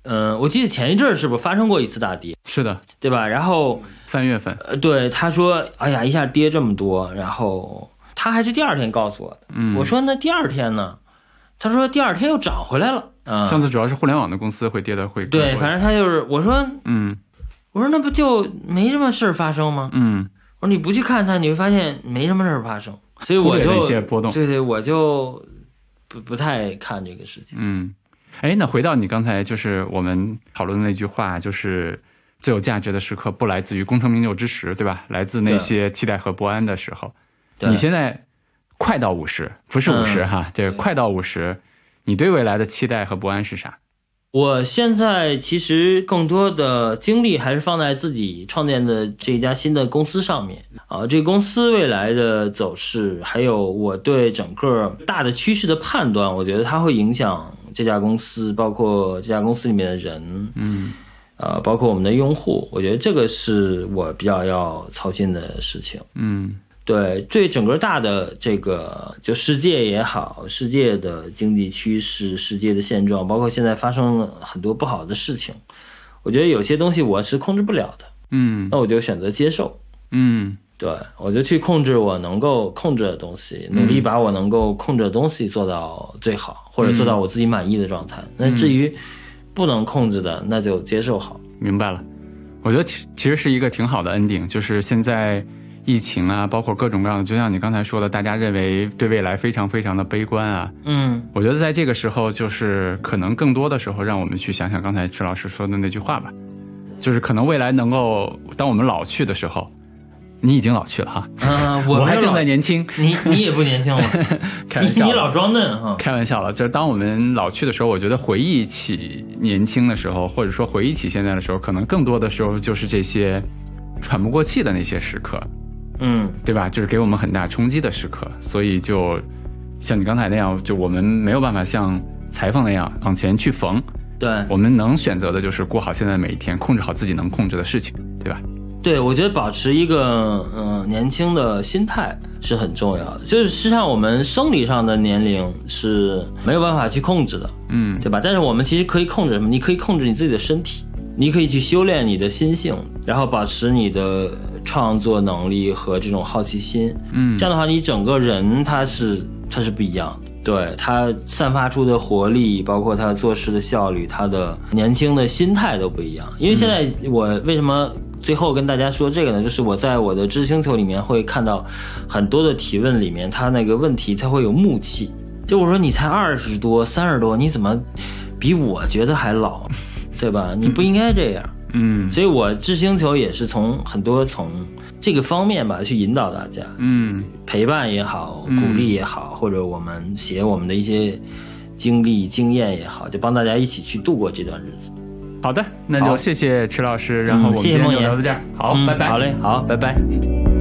嗯、我记得前一阵儿是不是发生过一次大跌，是的，对吧？然后三月份，呃，对他说，哎呀，一下跌这么多，然后他还是第二天告诉我的。嗯，我说那第二天呢？他说第二天又涨回来了。啊、上次主要是互联网的公司会跌的会对，反正他就是我说嗯我说那不就没什么事儿发生吗？嗯，我说你不去看它，你会发现没什么事儿发生，所以我就一些波动。对对，我就不不太看这个事情。嗯，哎，那回到你刚才就是我们讨论的那句话，就是最有价值的时刻不来自于功成名就之时，对吧？来自那些期待和不安的时候。对。你现在快到五十，不是五十、嗯。哈，这个对快到五十，你对未来的期待和不安是啥？我现在其实更多的精力还是放在自己创建的这家新的公司上面。啊，这个公司未来的走势，还有我对整个大的趋势的判断，我觉得它会影响这家公司，包括这家公司里面的人，嗯。呃，包括我们的用户，我觉得这个是我比较要操心的事情。嗯对，对整个大的这个就世界也好，世界的经济趋势、世界的现状，包括现在发生了很多不好的事情，我觉得有些东西我是控制不了的，嗯那我就选择接受。嗯对我就去控制我能够控制的东西，努力把我能够控制的东西做到最好，或者做到我自己满意的状态。那至于不能控制的，那就接受好。明白了。我觉得其其实是一个挺好的 ending，就是现在疫情啊，包括各种各样的，就像你刚才说的，大家认为对未来非常非常的悲观啊。嗯。我觉得在这个时候，就是可能更多的时候，让我们去想想刚才池老师说的那句话吧，就是可能未来能够，当我们老去的时候，你已经老去了哈，嗯，我还正在年轻，你你也不年轻了，开玩笑。你你老装嫩哈。开玩笑了。就是当我们老去的时候，我觉得回忆起年轻的时候，或者说回忆起现在的时候，可能更多的时候就是这些喘不过气的那些时刻，嗯，对吧？就是给我们很大冲击的时刻。所以就像你刚才那样，就我们没有办法像裁缝那样往前去缝，对我们能选择的就是过好现在的每一天，控制好自己能控制的事情，对吧？对，我觉得保持一个嗯、呃年轻的心态是很重要的。就是实际上我们生理上的年龄是没有办法去控制的，嗯对吧？但是我们其实可以控制什么？你可以控制你自己的身体，你可以去修炼你的心性，然后保持你的创作能力和这种好奇心。嗯这样的话，你整个人他是他是不一样的。对他散发出的活力，包括他做事的效率，他的年轻的心态都不一样。因为现在我为什么最后跟大家说这个呢？就是我在我的知星球里面会看到很多的提问里面，他那个问题他会有木气。就我说你才二十多、三十多，你怎么比我觉得还老，对吧？你不应该这样。嗯所以我知星球也是从很多从这个方面吧去引导大家。嗯陪伴也好，嗯鼓励也好，或者我们写我们的一些经历、经验也好，就帮大家一起去度过这段日子。好的，那就谢谢池老师，然后我嗯们今天谢谢梦妍就聊到这儿，好，嗯拜拜。好嘞，好，拜拜。